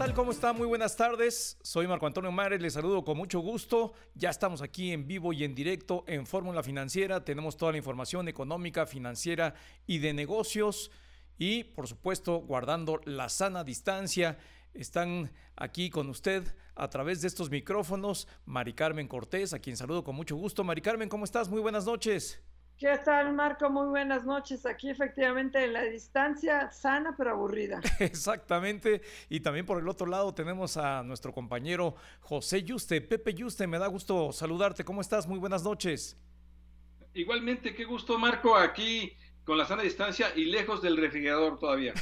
Tal? ¿Cómo está? Muy buenas tardes. Soy Marco Antonio Mares, les saludo con mucho gusto. Ya estamos aquí en vivo y en directo en Fórmula Financiera. Tenemos toda la información económica, financiera y de negocios. Y, por supuesto, guardando la sana distancia. Están aquí con usted a través de estos micrófonos Mari Carmen Cortés, a quien saludo con mucho gusto. Mari Carmen, ¿cómo estás? Muy buenas noches. ¿Qué tal, Marco? Muy buenas noches. Aquí efectivamente la distancia sana pero aburrida. Exactamente. Y también por el otro lado tenemos a nuestro compañero José Yuste. Pepe Yuste, me da gusto saludarte. ¿Cómo estás? Muy buenas noches. Igualmente, qué gusto, Marco, aquí con la sana distancia y lejos del refrigerador todavía.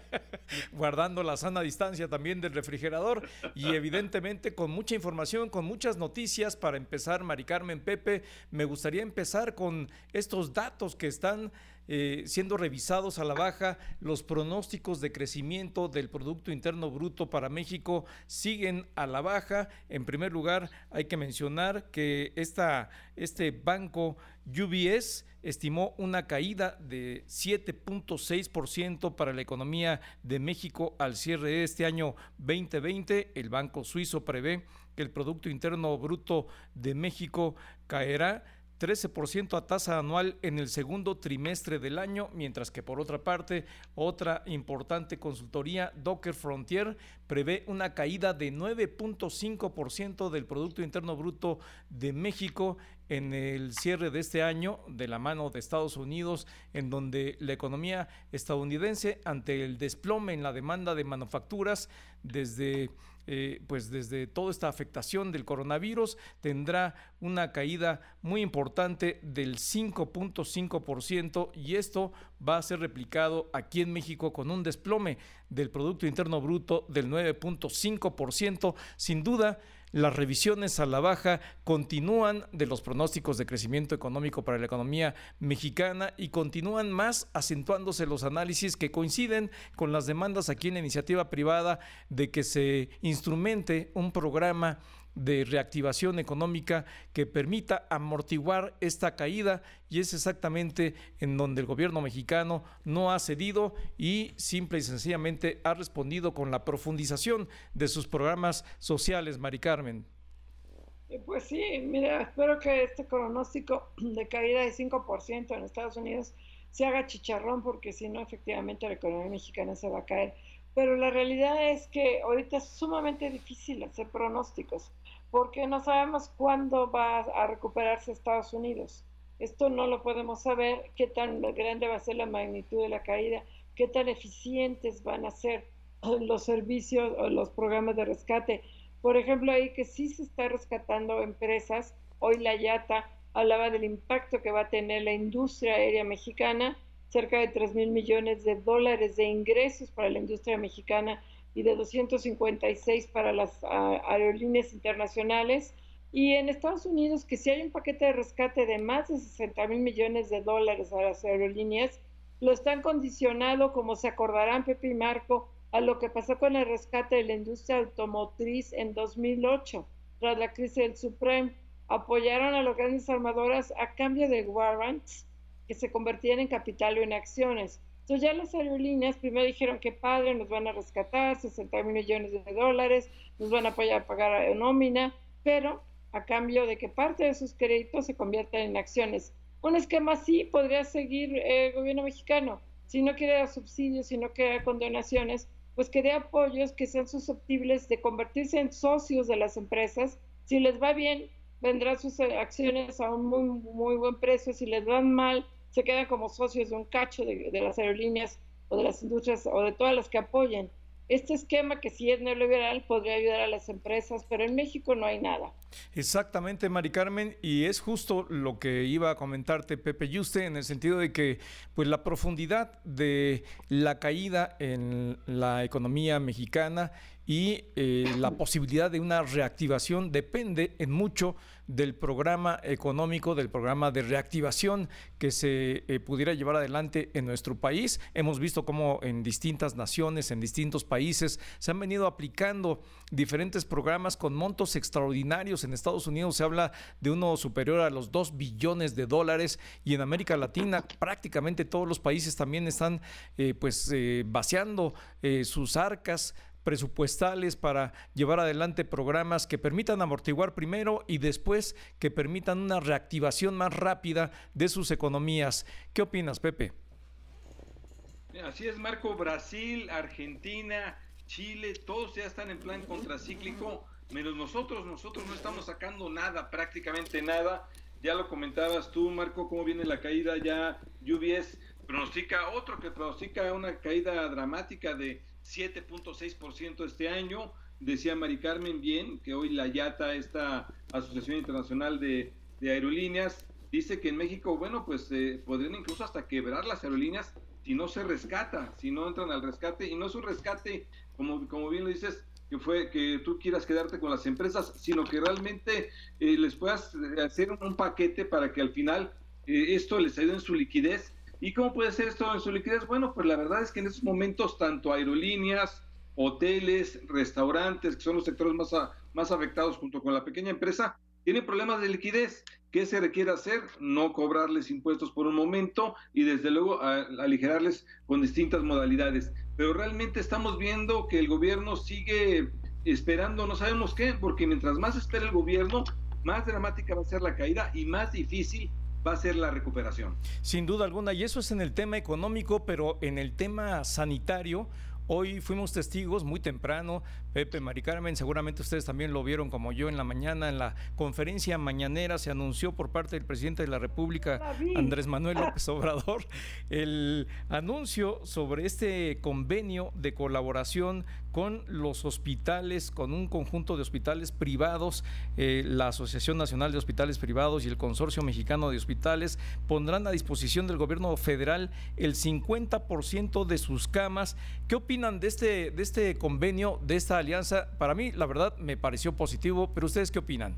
Guardando la sana distancia también del refrigerador y evidentemente con mucha información, con muchas noticias para empezar, Mari Carmen Pepe, me gustaría empezar con estos datos que están eh, siendo revisados a la baja. Los pronósticos de crecimiento del Producto Interno Bruto para México siguen a la baja. En primer lugar, hay que mencionar que esta, este banco UBS estimó una caída de 7.6% para la economía de México al cierre de este año 2020. El Banco Suizo prevé que el Producto Interno Bruto de México caerá 13% a tasa anual en el segundo trimestre del año, mientras que por otra parte, otra importante consultoría, Docker Frontier, prevé una caída de 9.5% del Producto Interno Bruto de México en el cierre de este año de la mano de Estados Unidos, en donde la economía estadounidense, ante el desplome en la demanda de manufacturas desde eh, pues desde toda esta afectación del coronavirus tendrá una caída muy importante del 5.5% y esto va a ser replicado aquí en México con un desplome del Producto Interno Bruto del 9.5%. Sin duda, las revisiones a la baja continúan de los pronósticos de crecimiento económico para la economía mexicana y continúan más acentuándose los análisis que coinciden con las demandas aquí en la iniciativa privada de que se instrumente un programa de reactivación económica que permita amortiguar esta caída y es exactamente en donde el gobierno mexicano no ha cedido y simple y sencillamente ha respondido con la profundización de sus programas sociales, Mari Carmen. Eh, pues sí, mira, espero que este pronóstico de caída de 5% en Estados Unidos se haga chicharrón porque si no, efectivamente la economía mexicana se va a caer. Pero la realidad es que ahorita es sumamente difícil hacer pronósticos porque no sabemos cuándo va a recuperarse Estados Unidos. Esto no lo podemos saber, qué tan grande va a ser la magnitud de la caída, qué tan eficientes van a ser los servicios o los programas de rescate. Por ejemplo, ahí que sí se está rescatando empresas, hoy la YATA hablaba del impacto que va a tener la industria aérea mexicana, cerca de 3 mil millones de dólares de ingresos para la industria mexicana y de 256 para las ah, aerolíneas internacionales. Y en Estados Unidos, que si hay un paquete de rescate de más de 60 mil millones de dólares a las aerolíneas, lo están condicionado, como se acordarán Pepe y Marco, a lo que pasó con el rescate de la industria automotriz en 2008, tras la crisis del Supreme. Apoyaron a las grandes armadoras a cambio de warrants que se convertían en capital o en acciones. Entonces ya las aerolíneas primero dijeron que padre, nos van a rescatar 60 mil millones de dólares, nos van a apoyar a pagar nómina, pero a cambio de que parte de sus créditos se conviertan en acciones. Un esquema así podría seguir el gobierno mexicano. Si no quiere subsidios, si no quiere condonaciones, pues que dé apoyos que sean susceptibles de convertirse en socios de las empresas. Si les va bien, vendrán sus acciones a un muy, muy buen precio. Si les van mal, se quedan como socios de un cacho de, las aerolíneas o de las industrias o de todas las que apoyen. este esquema que si es neoliberal podría ayudar a las empresas, pero en México no hay nada. Exactamente, Mari Carmen, y es justo lo que iba a comentarte Pepe Yuste en el sentido de que pues la profundidad de la caída en la economía mexicana y eh, la posibilidad de una reactivación depende en mucho del programa económico, del programa de reactivación que se eh, pudiera llevar adelante en nuestro país. Hemos visto cómo en distintas naciones, en distintos países, se han venido aplicando diferentes programas con montos extraordinarios. En Estados Unidos se habla de uno superior a los 2 billones de dólares y en América Latina prácticamente todos los países también están eh, pues vaciando sus arcas presupuestales para llevar adelante programas que permitan amortiguar primero y después que permitan una reactivación más rápida de sus economías. ¿Qué opinas, Pepe? Así es, Marco. Brasil, Argentina, Chile, todos ya están en plan contracíclico, menos nosotros, nosotros no estamos sacando nada, prácticamente nada. Ya lo comentabas tú, Marco, cómo viene la caída ya. UBS pronostica otro que pronostica una caída dramática de 7.6% este año. Decía Mari Carmen bien que hoy la IATA, esta Asociación Internacional de, Aerolíneas, dice que en México, bueno, pues eh, podrían incluso hasta quebrar las aerolíneas si no se rescata, si no entran al rescate. Y no es un rescate, como, como bien lo dices, que fue que tú quieras quedarte con las empresas, sino que realmente eh, les puedas hacer un, paquete para que al final eh, esto les ayude en su liquidez ¿Y cómo puede ser esto en su liquidez? Bueno, pues la verdad es que en estos momentos tanto aerolíneas, hoteles, restaurantes, que son los sectores más, más afectados junto con la pequeña empresa, tienen problemas de liquidez. ¿Qué se requiere hacer? No cobrarles impuestos por un momento y desde luego aligerarles con distintas modalidades. Pero realmente estamos viendo que el gobierno sigue esperando, no sabemos qué, porque mientras más espera el gobierno, más dramática va a ser la caída y más difícil va a ser la recuperación. Sin duda alguna, y eso es en el tema económico, pero en el tema sanitario, Hoy fuimos testigos muy temprano, Pepe, Mari Carmen, seguramente ustedes también lo vieron como yo en la mañana, en la conferencia mañanera se anunció por parte del presidente de la República, Andrés Manuel López Obrador, el anuncio sobre este convenio de colaboración con los hospitales, con un conjunto de hospitales privados, eh, la Asociación Nacional de Hospitales Privados y el Consorcio Mexicano de Hospitales pondrán a disposición del gobierno federal el 50% de sus camas. ¿Qué opinan de este, de este convenio, de esta alianza? Para mí, la verdad, me pareció positivo, pero ¿ustedes qué opinan?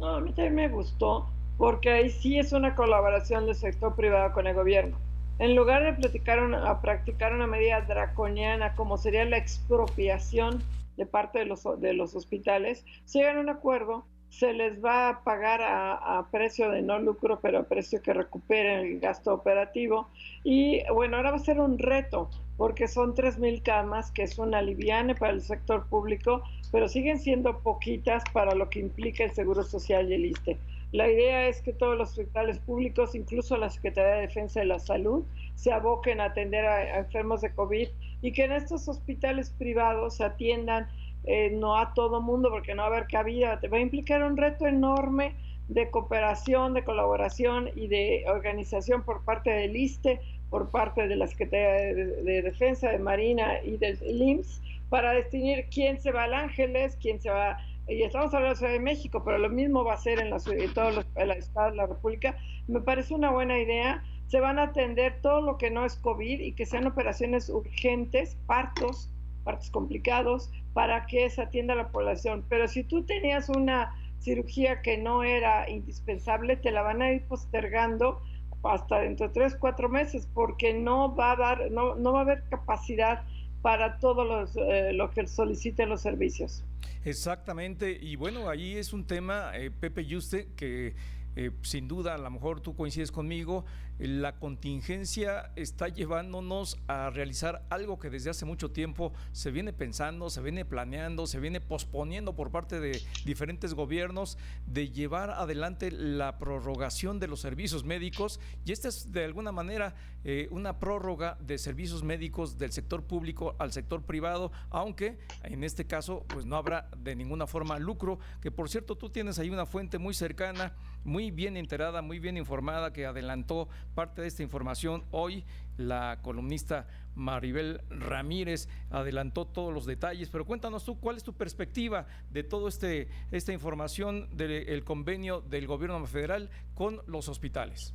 a mí también me gustó, porque ahí sí es una colaboración del sector privado con el gobierno en lugar de platicar a practicar una medida draconiana como sería la expropiación de parte de los, de los hospitales, se llegan a un acuerdo, se les va a pagar a, precio de no lucro, pero a precio que recuperen el gasto operativo. Y bueno, ahora va a ser un reto, porque son 3.000 camas, que es una aliviane para el sector público, pero siguen siendo poquitas para lo que implica el Seguro Social y el ISTE. La idea es que todos los hospitales públicos, incluso la Secretaría de Defensa de la Salud, se aboquen a atender a, enfermos de COVID y que en estos hospitales privados se atiendan eh, no a todo mundo porque no va a haber cabida. Va a implicar un reto enorme de cooperación, de colaboración y de organización por parte del ISTE, por parte de la Secretaría de, Defensa, de Marina y del IMSS para definir quién se va al Ángeles, quién se va y estamos hablando de la Ciudad de México, pero lo mismo va a ser en, la, en todos los estados de la República, me parece una buena idea. Se van a atender todo lo que no es COVID y que sean operaciones urgentes, partos, partos complicados, para que se atienda la población. Pero si tú tenías una cirugía que no era indispensable, te la van a ir postergando hasta dentro de tres, cuatro meses, porque no va a dar, no, no va a haber capacidad para todo los, eh, lo que soliciten los servicios. Exactamente, y bueno, ahí es un tema, eh, Pepe Yuste, que eh, sin duda, a lo mejor tú coincides conmigo, la contingencia está llevándonos a realizar algo que desde hace mucho tiempo se viene pensando, se viene planeando, se viene posponiendo por parte de diferentes gobiernos de llevar adelante la prorrogación de los servicios médicos. Y esta es de alguna manera eh, una prórroga de servicios médicos del sector público al sector privado, aunque en este caso pues no habrá de ninguna forma lucro, que por cierto tú tienes ahí una fuente muy cercana, muy bien enterada, muy bien informada que adelantó parte de esta información hoy. La columnista Maribel Ramírez adelantó todos los detalles, pero cuéntanos tú cuál es tu perspectiva de toda este, esta información del convenio del gobierno federal con los hospitales.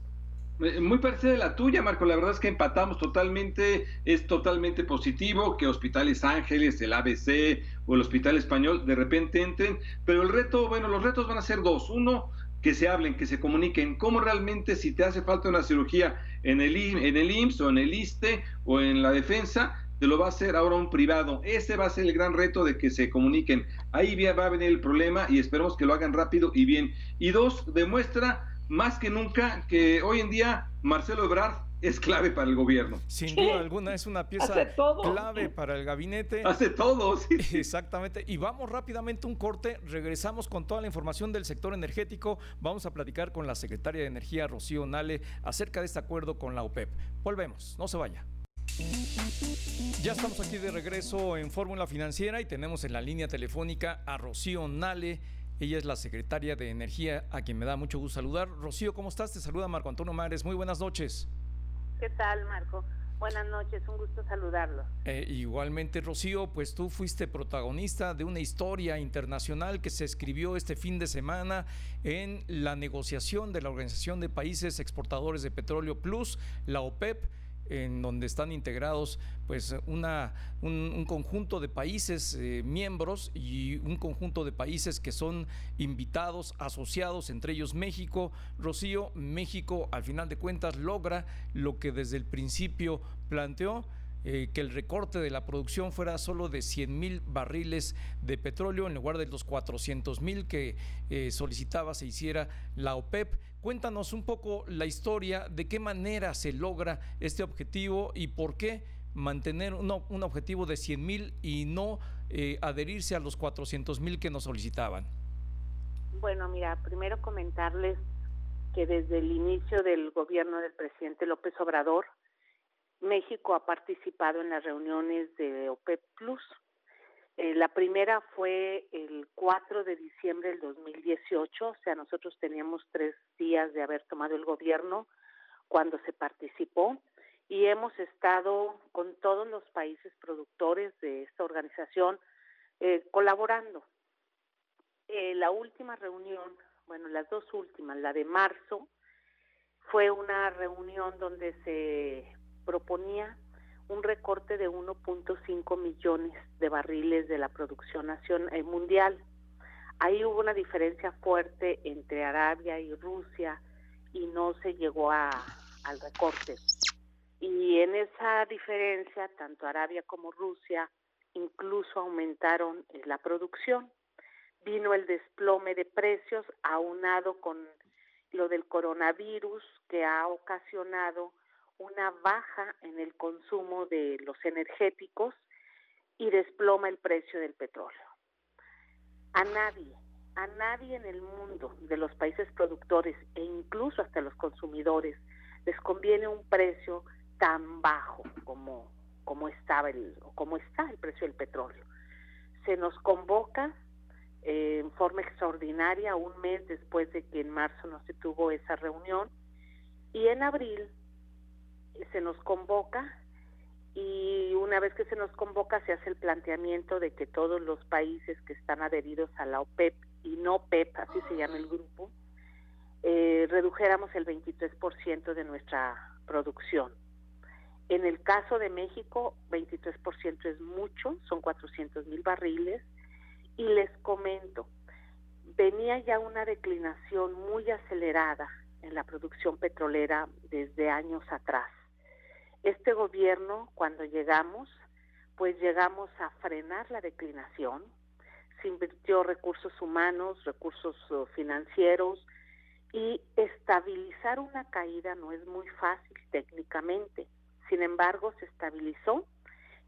Eh, muy parecida a la tuya, Marco. La verdad es que empatamos totalmente. Es totalmente positivo que Hospitales Ángeles, el ABC o el Hospital Español de repente entren. Pero el reto, bueno, los retos van a ser dos. Uno, que se hablen, que se comuniquen. Cómo realmente, si te hace falta una cirugía en el, en el IMSS o en el ISTE o en la defensa, te lo va a hacer ahora un privado. Ese va a ser el gran reto de que se comuniquen. Ahí va a venir el problema y esperemos que lo hagan rápido y bien. Y dos, demuestra más que nunca que hoy en día Marcelo Ebrard es clave para el gobierno. Sin duda alguna es una pieza clave para el gabinete. Hace todo, sí. Exactamente. Y vamos rápidamente un corte, regresamos con toda la información del sector energético. Vamos a platicar con la secretaria de Energía, Rocío Nale, acerca de este acuerdo con la OPEP. Volvemos, no se vaya. Ya estamos aquí de regreso en Fórmula Financiera y tenemos en la línea telefónica a Rocío Nale ella es la secretaria de Energía, a quien me da mucho gusto saludar. Rocío, ¿cómo estás? Te saluda Marco Antonio Mares. Muy buenas noches. ¿Qué tal, Marco? Buenas noches, un gusto saludarlo. Eh, igualmente, Rocío, pues tú fuiste protagonista de una historia internacional que se escribió este fin de semana en la negociación de la Organización de Países Exportadores de Petróleo Plus, la OPEP en donde están integrados pues una, un, conjunto de países eh, miembros y un conjunto de países que son invitados, asociados, entre ellos México. Rocío, México al final de cuentas logra lo que desde el principio planteó eh, que el recorte de la producción fuera solo de 100 mil barriles de petróleo en lugar de los 400 mil que eh, solicitaba se hiciera la OPEP. Cuéntanos un poco la historia, de qué manera se logra este objetivo y por qué mantener un objetivo de 100 mil y no eh, adherirse a los 400 mil que nos solicitaban. Bueno, mira, primero comentarles que desde el inicio del gobierno del presidente López Obrador, México ha participado en las reuniones de OPEP Plus. Eh, la primera fue el 4 de diciembre del 2018, o sea, nosotros teníamos tres días de haber tomado el gobierno cuando se participó y hemos estado con todos los países productores de esta organización eh, colaborando. Eh, la última reunión, bueno, las dos últimas, la de marzo, fue una reunión donde se proponía un recorte de 1.5 millones de barriles de la producción nacional eh, mundial. Ahí hubo una diferencia fuerte entre Arabia y Rusia y no se llegó a, al recorte. Y en esa diferencia, tanto Arabia como Rusia incluso aumentaron eh, la producción. Vino el desplome de precios aunado con lo del coronavirus que ha ocasionado una baja en el consumo de los energéticos y desploma el precio del petróleo. A nadie, a nadie en el mundo de los países productores e incluso hasta los consumidores les conviene un precio tan bajo como, como estaba el, como está el precio del petróleo. Se nos convoca eh, en forma extraordinaria un mes después de que en marzo no se tuvo esa reunión y en abril se nos convoca y una vez que se nos convoca se hace el planteamiento de que todos los países que están adheridos a la OPEP y no OPEP, así se llama el grupo, eh, redujéramos el 23% de nuestra producción. En el caso de México, 23% es mucho, son 400 mil barriles. Y les comento, venía ya una declinación muy acelerada en la producción petrolera desde años atrás. Este gobierno, cuando llegamos, pues llegamos a frenar la declinación, se invirtió recursos humanos, recursos uh, financieros y estabilizar una caída no es muy fácil técnicamente. Sin embargo, se estabilizó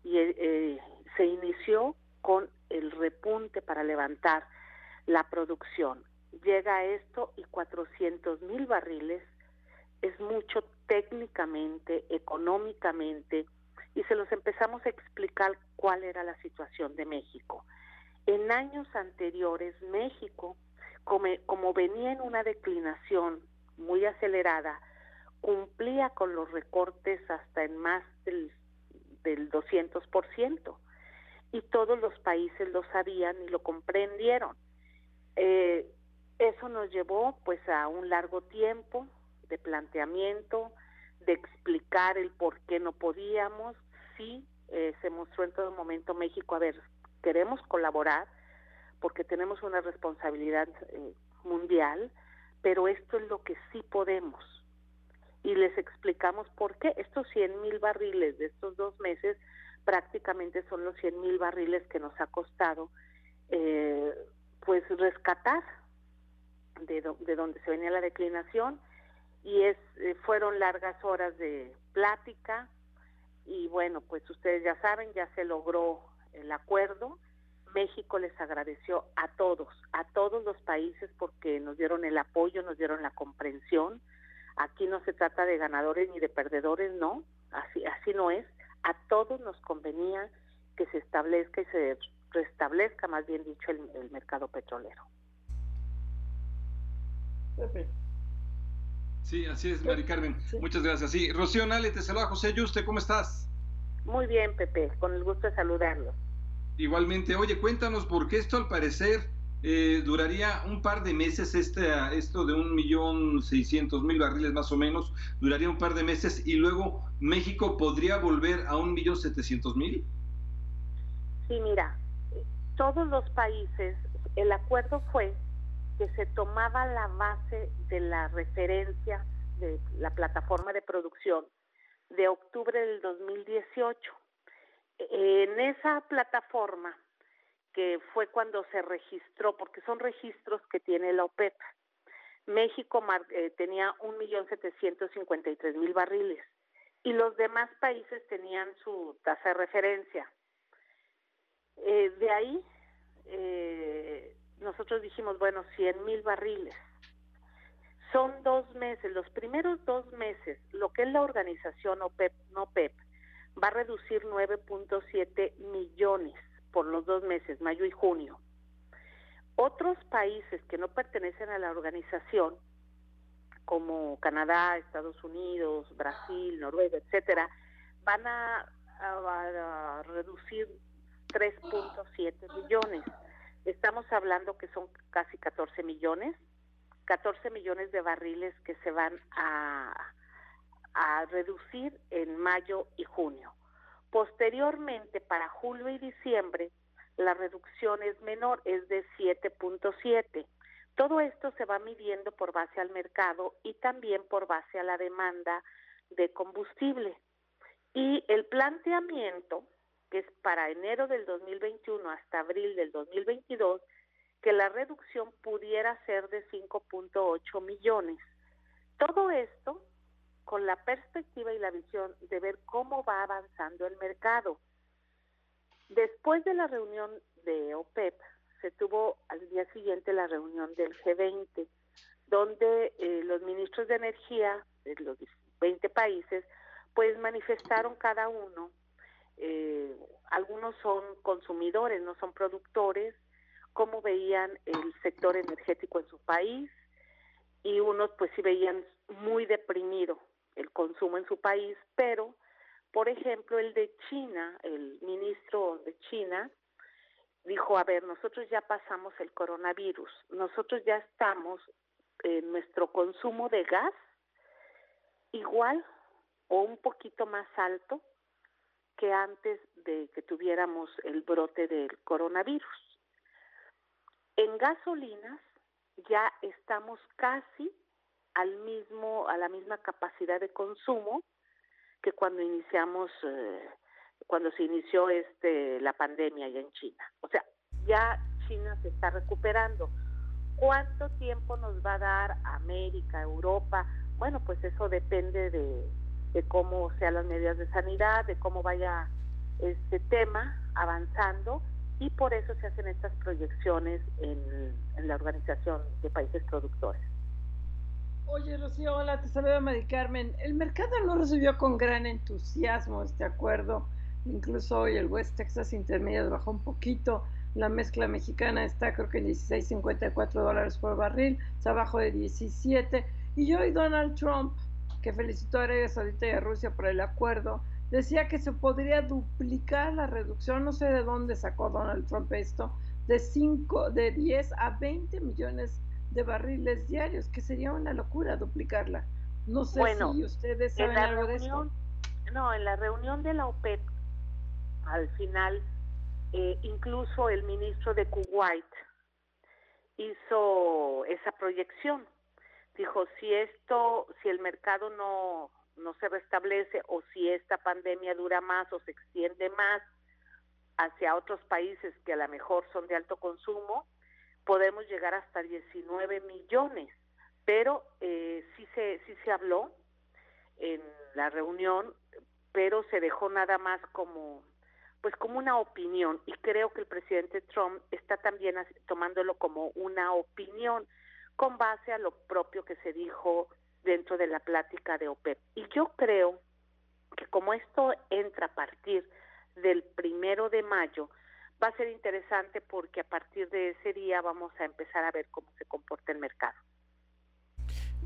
y eh, eh, se inició con el repunte para levantar la producción. Llega esto y 400 mil barriles es mucho técnicamente, económicamente, y se los empezamos a explicar cuál era la situación de México. En años anteriores, México, como, venía en una declinación muy acelerada, cumplía con los recortes hasta en más del, del 200%. Y todos los países lo sabían y lo comprendieron. Eh, eso nos llevó pues a un largo tiempo de planteamiento, de explicar el por qué no podíamos. Sí, eh, se mostró en todo momento México, a ver, queremos colaborar porque tenemos una responsabilidad eh, mundial, pero esto es lo que sí podemos. Y les explicamos por qué estos 100 mil barriles de estos dos meses prácticamente son los 100 mil barriles que nos ha costado eh, pues rescatar de, de donde se venía la declinación y es eh, fueron largas horas de plática y bueno pues ustedes ya saben ya se logró el acuerdo México les agradeció a todos, a todos los países porque nos dieron el apoyo, nos dieron la comprensión. Aquí no se trata de ganadores ni de perdedores, no, así, así no es. A todos nos convenía que se establezca y se restablezca, más bien dicho, el, mercado petrolero. Sí, así es, Mari Carmen. Muchas gracias. Sí, Rocío Nale, te saluda José Yuste, ¿cómo estás? Muy bien, Pepe, con el gusto de saludarlo. Igualmente, oye, cuéntanos, porque esto al parecer eh, duraría un par de meses, este, esto de un millón seiscientos mil barriles más o menos, duraría un par de meses y luego México podría volver a un millón setecientos mil. Sí, mira, todos los países, el acuerdo fue que se tomaba la base de la referencia de la plataforma de producción de octubre del 2018 en esa plataforma, que fue cuando se registró, porque son registros que tiene la OPEP, México eh, tenía 1.753.000 barriles y los demás países tenían su tasa de referencia. Eh, de ahí, eh, nosotros dijimos, bueno, 100.000 barriles. Son dos meses, los primeros dos meses, lo que es la organización OPEP, no OPEP, va a reducir 9.7 millones por los dos meses, mayo y junio. Otros países que no pertenecen a la organización, como Canadá, Estados Unidos, Brasil, Noruega, etcétera, van a, a reducir 3.7 millones. Estamos hablando que son casi 14 millones, 14 millones de barriles que se van a, a reducir en mayo y junio. Posteriormente, para julio y diciembre, la reducción es menor, es de 7.7. Todo esto se va midiendo por base al mercado y también por base a la demanda de combustible. Y el planteamiento, que es para enero del 2021 hasta abril del 2022, que la reducción pudiera ser de 5.8 millones. Todo esto con la perspectiva y la visión de ver cómo va avanzando el mercado. Después de la reunión de OPEP, se tuvo al día siguiente la reunión del G20, donde eh, los ministros de energía de los 20 países, pues manifestaron cada uno, eh, algunos son consumidores, no son productores, cómo veían el sector energético en su país, y unos pues sí veían muy deprimido el consumo en su país, pero, por ejemplo, el de China, el ministro de China, dijo, a ver, nosotros ya pasamos el coronavirus, nosotros ya estamos en nuestro consumo de gas igual o un poquito más alto que antes de que tuviéramos el brote del coronavirus. En gasolinas ya estamos casi al mismo, a la misma capacidad de consumo que cuando iniciamos, eh, cuando se inició este la pandemia ya en China. O sea, ya China se está recuperando. ¿Cuánto tiempo nos va a dar América, Europa? Bueno, pues eso depende de, de cómo sean las medidas de sanidad, de cómo vaya este tema avanzando y por eso se hacen estas proyecciones en, en la Organización de Países Productores. Oye, Rocío, hola, te saluda Mari Carmen. El mercado no recibió con gran entusiasmo este acuerdo. Incluso hoy el West Texas Intermediate bajó un poquito. La mezcla mexicana está creo que en 16.54 dólares por barril, está abajo de 17. Y hoy Donald Trump que felicitó a Arabia Saudita y a Rusia por el acuerdo, decía que se podría duplicar la reducción, no sé de dónde sacó Donald Trump esto, de, 5, de 10 a 20 millones de barriles diarios, que sería una locura duplicarla. No sé si ustedes saben algo de esto. No, en la reunión de la OPEP, al final, eh, incluso el ministro de Kuwait hizo esa proyección. Dijo, si esto, si el mercado no, no se restablece o si esta pandemia dura más o se extiende más hacia otros países que a lo mejor son de alto consumo, podemos llegar hasta 19 millones. Pero eh, sí, se, sí se habló en la reunión, pero se dejó nada más como pues como una opinión y creo que el presidente Trump está también tomándolo como una opinión con base a lo propio que se dijo dentro de la plática de OPEP. Y yo creo que como esto entra a partir del primero de mayo, va a ser interesante porque a partir de ese día vamos a empezar a ver cómo se comporta el mercado.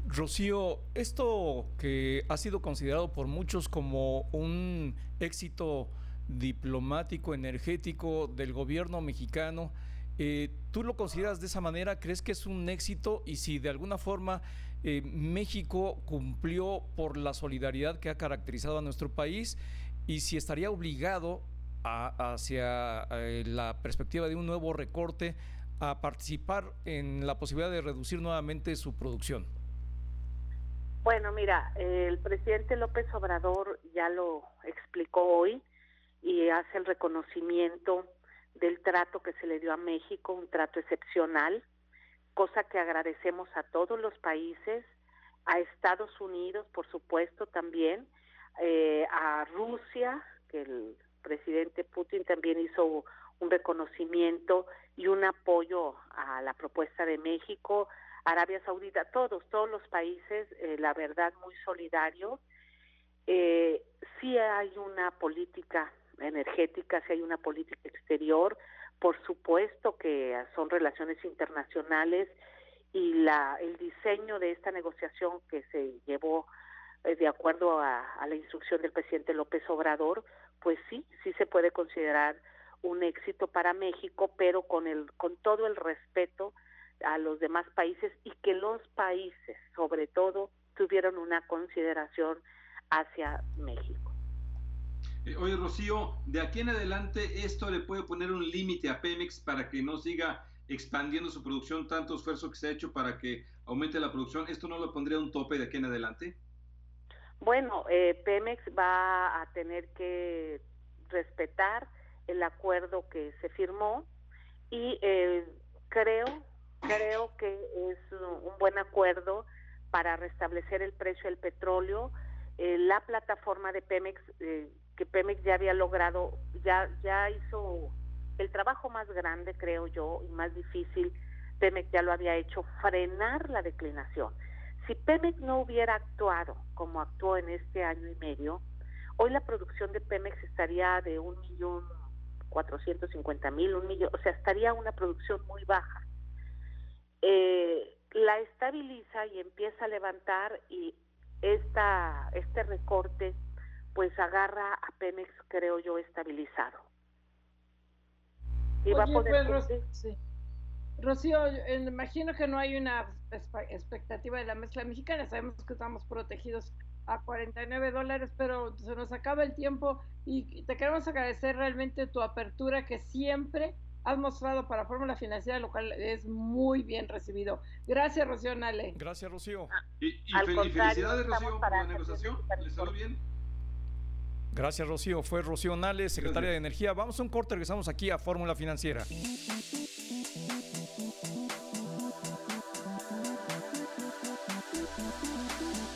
Rocío, esto que ha sido considerado por muchos como un éxito diplomático, energético del gobierno mexicano, eh, ¿tú lo consideras de esa manera? ¿Crees que es un éxito? Y si de alguna forma eh, México cumplió por la solidaridad que ha caracterizado a nuestro país y si estaría obligado hacia eh, la perspectiva de un nuevo recorte a participar en la posibilidad de reducir nuevamente su producción. Bueno, mira, el presidente López Obrador ya lo explicó hoy y hace el reconocimiento del trato que se le dio a México, un trato excepcional, cosa que agradecemos a todos los países, a Estados Unidos, por supuesto, también, eh, a Rusia, que el presidente Putin también hizo un reconocimiento y un apoyo a la propuesta de México, Arabia Saudita, todos, todos los países, eh, la verdad, muy solidarios. Eh, sí hay una política energética, si hay una política exterior, por supuesto que son relaciones internacionales y la, el diseño de esta negociación que se llevó eh, de acuerdo a, la instrucción del presidente López Obrador, pues sí, sí se puede considerar un éxito para México, pero con el con todo el respeto a los demás países y que los países, sobre todo, tuvieron una consideración hacia México. Eh, oye, Rocío, de aquí en adelante esto le puede poner un límite a Pemex para que no siga expandiendo su producción, tanto esfuerzo que se ha hecho para que aumente la producción. ¿Esto no le pondría un tope de aquí en adelante? Bueno, eh, Pemex va a tener que respetar el acuerdo que se firmó y eh, creo creo que es un buen acuerdo para restablecer el precio del petróleo. la plataforma de Pemex que Pemex ya había logrado, ya, ya hizo el trabajo más grande, creo yo, y más difícil, Pemex ya lo había hecho, frenar la declinación. Si Pemex no hubiera actuado como actuó en este año y medio, hoy la producción de Pemex estaría de un millón cuatrocientos cincuenta mil, un millón, o sea, estaría una producción muy baja. Eh, la estabiliza y empieza a levantar y esta, este recorte pues agarra a Pemex, creo yo, estabilizado. Y va a poder... Pues, Rocío, imagino que no hay una expectativa de la mezcla mexicana, sabemos que estamos protegidos a 49 dólares, pero se nos acaba el tiempo y te queremos agradecer realmente tu apertura que siempre has mostrado para Fórmula Financiera, lo cual es muy bien recibido. Gracias, Rocío Nale. Gracias, Rocío. Y, felicidades, Rocío, por la negociación. ¿Les salió bien? Gracias, Rocío. Fue Rocío Nales, secretaria de Energía. Vamos a un corte, regresamos aquí a Fórmula Financiera.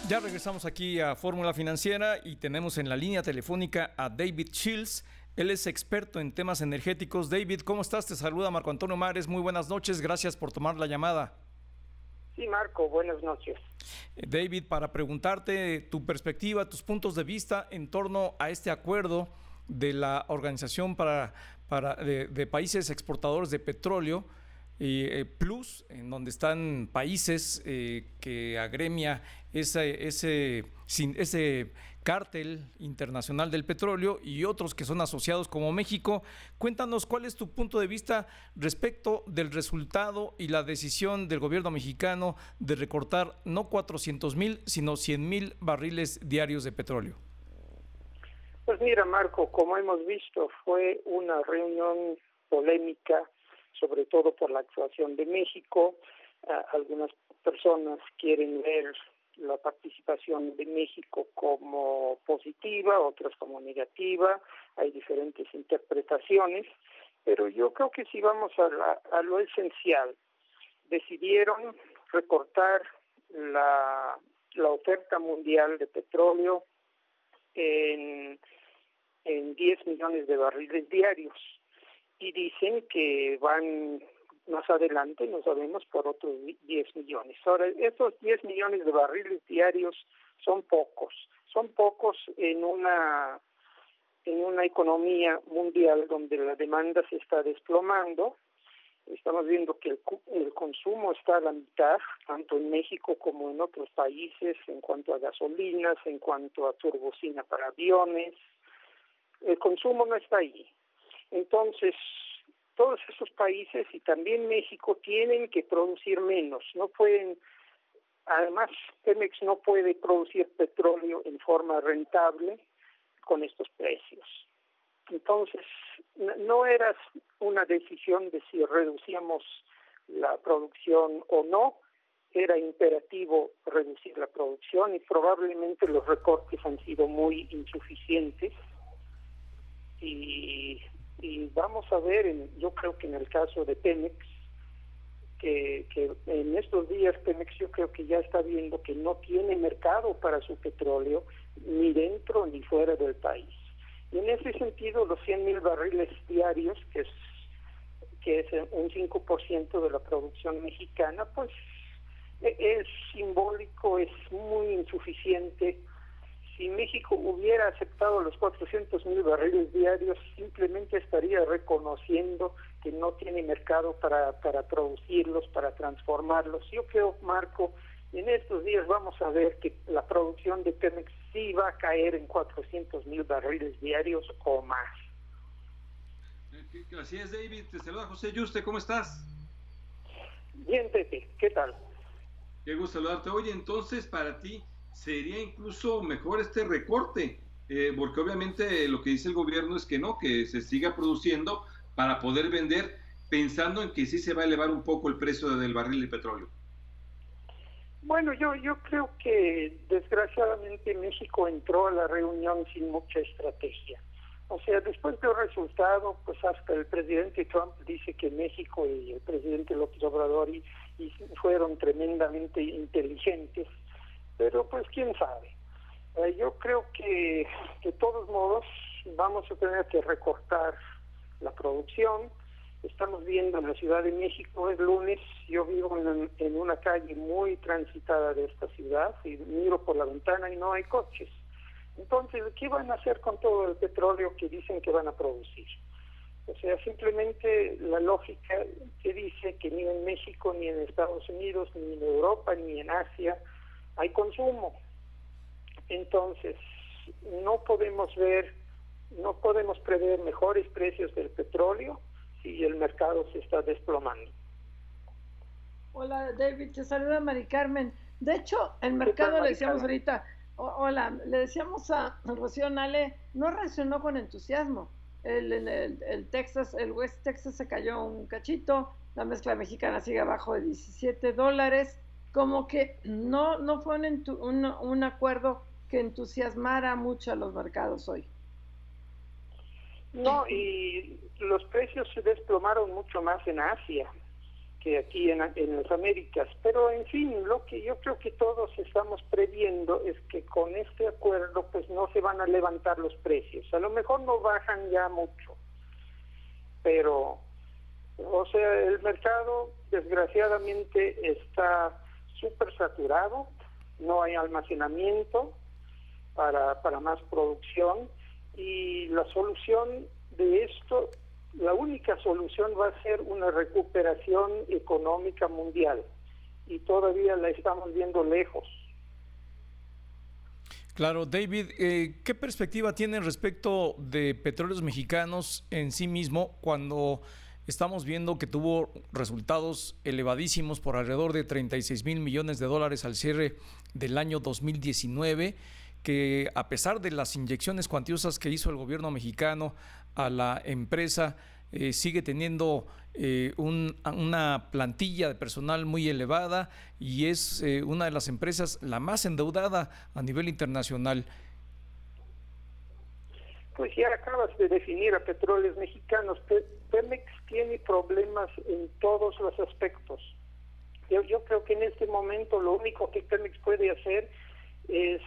Ya regresamos aquí a Fórmula Financiera y tenemos en la línea telefónica a David Shields. Él es experto en temas energéticos. David, ¿cómo estás? Te saluda Marco Antonio Mares. Muy buenas noches. Gracias por tomar la llamada. Sí, Marco, buenas noches. David, para preguntarte tu perspectiva, tus puntos de vista en torno a este acuerdo de la Organización para, para de, Países Exportadores de Petróleo, eh, Plus, en donde están países que agremia ese, ese, ese cártel internacional del petróleo y otros que son asociados como México. Cuéntanos cuál es tu punto de vista respecto del resultado y la decisión del gobierno mexicano de recortar no 400 mil, sino 100 mil barriles diarios de petróleo. Pues mira, Marco, como hemos visto, fue una reunión polémica, sobre todo por la actuación de México. algunas personas quieren ver la participación de México como positiva, otras como negativa, hay diferentes interpretaciones, pero yo creo que si vamos a, lo esencial, decidieron recortar la, la oferta mundial de petróleo en, en 10 millones de barriles diarios y dicen que van más adelante, no sabemos, por otros 10 millones. Ahora, esos 10 millones de barriles diarios son pocos, son pocos en una en una economía mundial donde la demanda se está desplomando. Estamos viendo que el, el consumo está a la mitad, tanto en México como en otros países, en cuanto a gasolinas, en cuanto a turbocina para aviones. El consumo no está ahí. Entonces, todos esos países y también México tienen que producir menos, no pueden, además Pemex no puede producir petróleo en forma rentable con estos precios. Entonces, no era una decisión de si reducíamos la producción o no, era imperativo reducir la producción y probablemente los recortes han sido muy insuficientes y y vamos a ver, en, yo creo que en el caso de Pemex, que, que en estos días Pemex yo creo que ya está viendo que no tiene mercado para su petróleo ni dentro ni fuera del país. Y en ese sentido, los 100 mil barriles diarios, que es, que es un 5% de la producción mexicana, pues e, es simbólico, es muy insuficiente si México hubiera aceptado los 400 mil barriles diarios, simplemente estaría reconociendo que no tiene mercado para, para producirlos, para transformarlos. Yo creo, Marco, en estos días vamos a ver que la producción de Pemex sí va a caer en 400 mil barriles diarios o más. Así es, David. Te saluda José Yuste. ¿Cómo estás? Bien, Pepe. ¿Qué tal? Qué gusto saludarte. Oye, entonces, para ti, sería incluso mejor este recorte, eh, porque obviamente lo que dice el gobierno es que no, que se siga produciendo para poder vender, pensando en que sí se va a elevar un poco el precio del barril de petróleo. Bueno, yo, yo creo que desgraciadamente México entró a la reunión sin mucha estrategia. O sea, después del resultado, pues hasta el presidente Trump dice que México y el presidente López Obrador y fueron tremendamente inteligentes pero pues quién sabe. Eh, yo creo que de todos modos vamos a tener que recortar la producción. Estamos viendo en la Ciudad de México, es lunes, yo vivo en, en una calle muy transitada de esta ciudad y miro por la ventana y no hay coches. Entonces, ¿qué van a hacer con todo el petróleo que dicen que van a producir? O sea, simplemente la lógica que dice que ni en México, ni en Estados Unidos, ni en Europa, ni en Asia, hay consumo. Entonces, no podemos ver, no podemos prever mejores precios del petróleo si el mercado se está desplomando. Hola David, te saluda Mari Carmen. De hecho, el mercado le decíamos ahorita, hola, le decíamos a Rocío Nale, no reaccionó con entusiasmo. El, el, el, Texas, el West Texas se cayó un cachito, la mezcla mexicana sigue abajo de 17 dólares como que no, no fue un, un, acuerdo que entusiasmara mucho a los mercados hoy. No, y los precios se desplomaron mucho más en Asia que aquí en, en, las Américas. Pero en fin, lo que yo creo que todos estamos previendo es que con este acuerdo pues no se van a levantar los precios. A lo mejor no bajan ya mucho, pero o sea, el mercado desgraciadamente está súper saturado, no hay almacenamiento para, para más producción y la solución de esto la única solución va a ser una recuperación económica mundial y todavía la estamos viendo lejos. Claro, David, eh, ¿qué perspectiva tienen respecto de petróleos mexicanos en sí mismo cuando estamos viendo que tuvo resultados elevadísimos por alrededor de 36 mil millones de dólares al cierre del año 2019? que a pesar de las inyecciones cuantiosas que hizo el gobierno mexicano a la empresa, eh, sigue teniendo eh, una plantilla de personal muy elevada y es eh, una de las empresas la más endeudada a nivel internacional. Pues ya acabas de definir a petróleos mexicanos. Pemex tiene problemas en todos los aspectos. Yo, creo que en este momento lo único que Pemex puede hacer es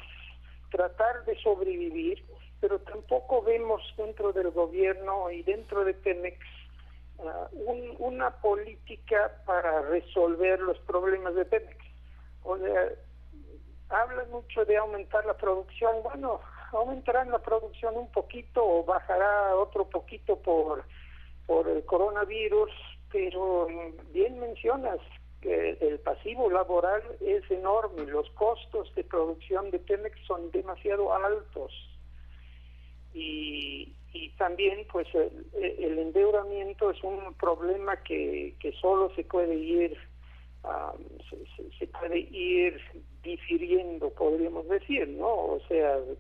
tratar de sobrevivir, pero tampoco vemos dentro del gobierno y dentro de Pemex ah, una política para resolver los problemas de Pemex. O sea, hablan mucho de aumentar la producción, bueno, aumentarán la producción un poquito o bajará otro poquito por, por el coronavirus, pero bien mencionas, que el pasivo laboral es enorme, los costos de producción de Pemex son demasiado altos. Y, y también pues el, endeudamiento es un problema que, que solo se puede ir se, se, puede ir difiriendo podríamos decir no o sea eh,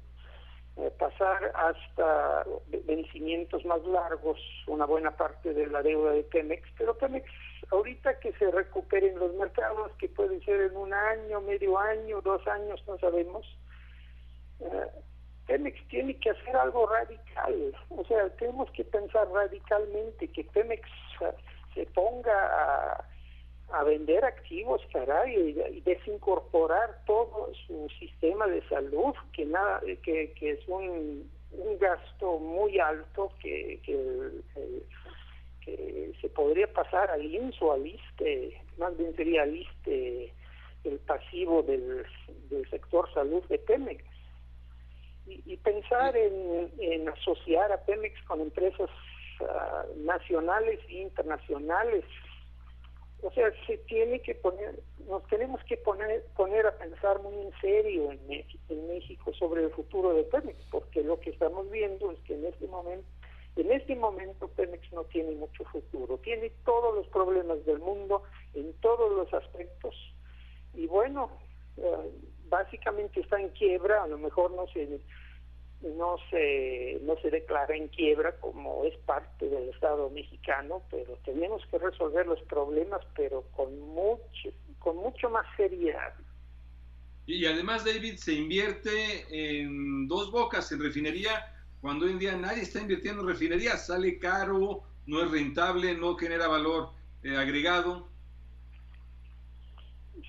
pasar hasta vencimientos más largos una buena parte de la deuda de Pemex, pero Pemex ahorita que se recuperen los mercados, que pueden ser en un año, medio año, dos años, no sabemos, eh, Pemex tiene que hacer algo radical, o sea, tenemos que pensar radicalmente que Pemex eh, se ponga a a vender activos, caray, y, desincorporar todo su sistema de salud, que nada, que, que es un, un gasto muy alto que, que, se podría pasar al INSO, o al ISTE, más bien sería al ISTE el pasivo del, del sector salud de Pemex. Y, pensar en, en asociar a Pemex con empresas ah, nacionales e internacionales o sea, se tiene que poner, nos tenemos que poner, poner a pensar muy en serio en México, en México sobre el futuro de Pemex, porque lo que estamos viendo es que en este momento, en este momento Pemex no tiene mucho futuro, tiene todos los problemas del mundo en todos los aspectos y bueno, eh, básicamente está en quiebra, a lo mejor no se no se no se declara en quiebra como es parte del Estado mexicano, pero tenemos que resolver los problemas, pero con mucho con mucho más seriedad. Y además, David, se invierte en dos bocas en refinería, cuando hoy en día nadie está invirtiendo en refinería, sale caro, no es rentable, no genera valor eh, agregado.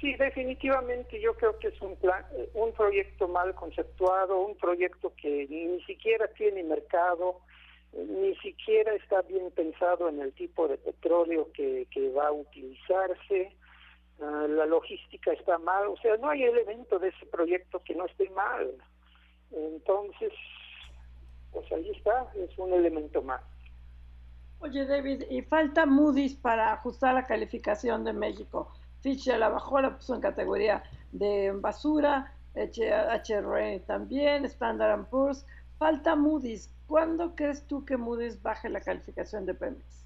Sí, definitivamente yo creo que es un plan, eh, un proyecto mal conceptuado, un proyecto que ni siquiera tiene mercado, ni siquiera está bien pensado en el tipo de petróleo que, que va a utilizarse, ah, la logística está mal, o sea, no hay elemento de ese proyecto que no esté mal. Entonces, pues ahí está, es un elemento más. Oye, David, y falta Moody's para ajustar la calificación de México. Fitch la bajó, la puso en categoría de basura, HR también, Standard Poor's. Falta Moody's. ¿Cuándo crees tú que Moody's baje la calificación de Pemex?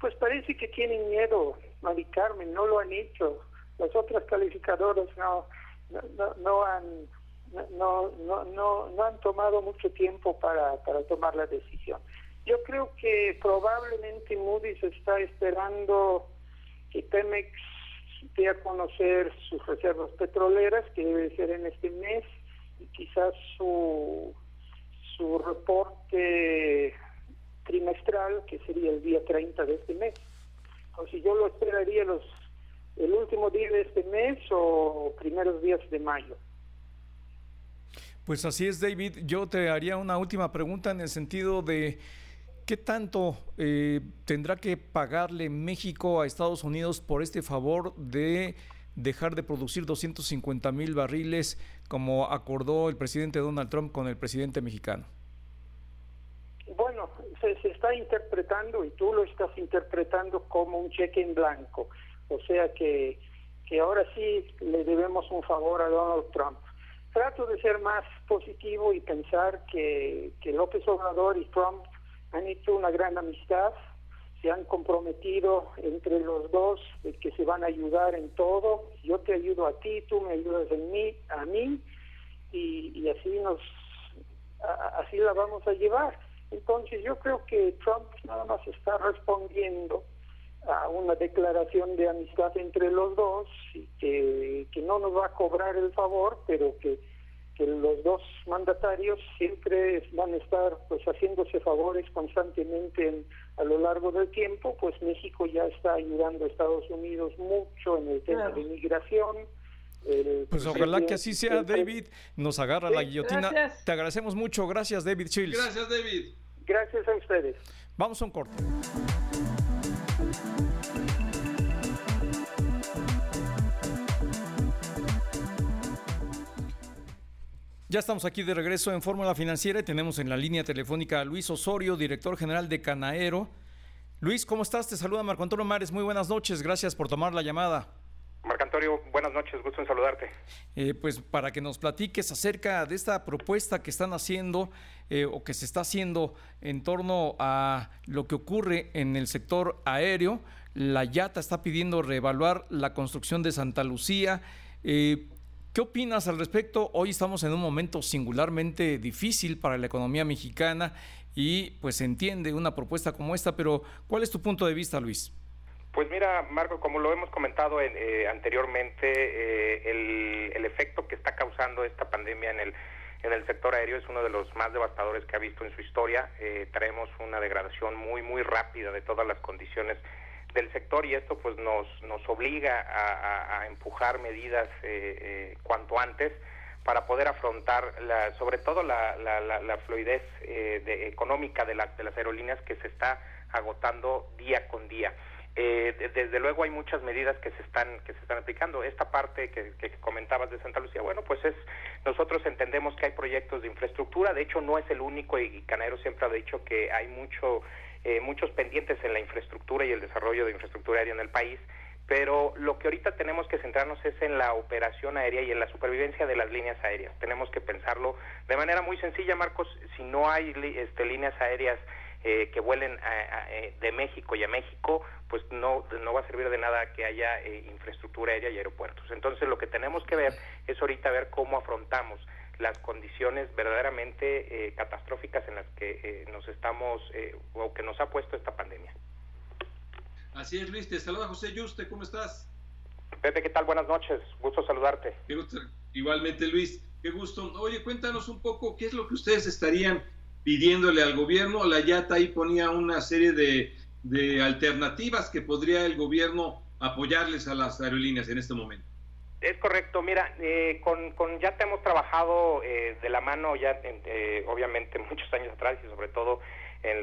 Pues parece que tienen miedo, Mari Carmen, no lo han hecho. Las otras calificadoras no, no, han no, no, no han tomado mucho tiempo para, para tomar la decisión. Yo creo que probablemente Moody's está esperando que Pemex dé a conocer sus reservas petroleras, que debe ser en este mes, y quizás su, su reporte trimestral, que sería el día 30 de este mes. si yo lo esperaría los el último día de este mes o primeros días de mayo. Pues así es, David. Yo te haría una última pregunta en el sentido de ¿Qué tanto eh, tendrá que pagarle México a Estados Unidos por este favor de dejar de producir 250 mil barriles como acordó el presidente Donald Trump con el presidente mexicano? Bueno, se, está interpretando y tú lo estás interpretando como un cheque en blanco. O sea que, que ahora sí le debemos un favor a Donald Trump. Trato de ser más positivo y pensar que, que López Obrador y Trump han hecho una gran amistad, se han comprometido entre los dos de que se van a ayudar en todo. Yo te ayudo a ti, tú me ayudas en mí, a mí, y, y así nos así la vamos a llevar. Entonces yo creo que Trump nada más está respondiendo a una declaración de amistad entre los dos y que, que no nos va a cobrar el favor, pero que, que los dos mandatarios siempre van a estar pues haciéndose favores constantemente a lo largo del tiempo, pues México ya está ayudando a Estados Unidos mucho en el tema de inmigración, pues ojalá que así sea, David. Nos agarra la guillotina. Te agradecemos mucho. Gracias, David Chills. Gracias, David. Gracias a ustedes. Vamos a un corte. Ya estamos aquí de regreso en Fórmula Financiera y tenemos en la línea telefónica a Luis Osorio, director general de Canaero. Luis, ¿cómo estás? Te saluda Marco Antonio Mares. Muy buenas noches. Gracias por tomar la llamada. Marco Antonio, buenas noches, gusto en saludarte. Eh, pues para que nos platiques acerca de esta propuesta que están haciendo eh, o que se está haciendo en torno a lo que ocurre en el sector aéreo. La YATA está pidiendo reevaluar la construcción de Santa Lucía. Eh, ¿Qué opinas al respecto? Hoy estamos en un momento singularmente difícil para la economía mexicana y pues se entiende una propuesta como esta, pero ¿cuál es tu punto de vista, Luis? Pues mira, Marco, como lo hemos comentado eh, anteriormente, eh, el, efecto que está causando esta pandemia en el en el sector aéreo es uno de los más devastadores que ha visto en su historia. Eh, traemos una degradación muy muy rápida de todas las condiciones del sector y esto pues nos nos obliga a, empujar medidas cuanto antes para poder afrontar la, sobre todo la, la, fluidez económica de, de las aerolíneas que se está agotando día con día. Eh, desde luego hay muchas medidas que se están que se están aplicando. Esta parte que, comentabas de Santa Lucía, bueno, pues es nosotros entendemos que hay proyectos de infraestructura. De hecho, no es el único y Canero siempre ha dicho que hay mucho eh, muchos pendientes en la infraestructura y el desarrollo de infraestructura aérea en el país. Pero lo que ahorita tenemos que centrarnos es en la operación aérea y en la supervivencia de las líneas aéreas. Tenemos que pensarlo de manera muy sencilla, Marcos. Si no hay este, líneas aéreas eh, que vuelen eh, de México y a México, pues no, no va a servir de nada que haya eh, infraestructura aérea y aeropuertos. Entonces lo que tenemos que ver es ahorita ver cómo afrontamos las condiciones verdaderamente catastróficas en las que nos estamos o que nos ha puesto esta pandemia. Así es, Luis. Te saluda José Yuste. ¿Cómo estás? Pepe, ¿qué tal? Buenas noches. Gusto saludarte. Igualmente, Luis. Qué gusto. Oye, cuéntanos un poco qué es lo que ustedes estarían pidiéndole al gobierno. La YATA ahí ponía una serie de, de alternativas que podría el gobierno apoyarles a las aerolíneas en este momento. Es correcto, mira, eh, con, con YATA hemos trabajado eh, de la mano ya, eh, obviamente, muchos años atrás y sobre todo en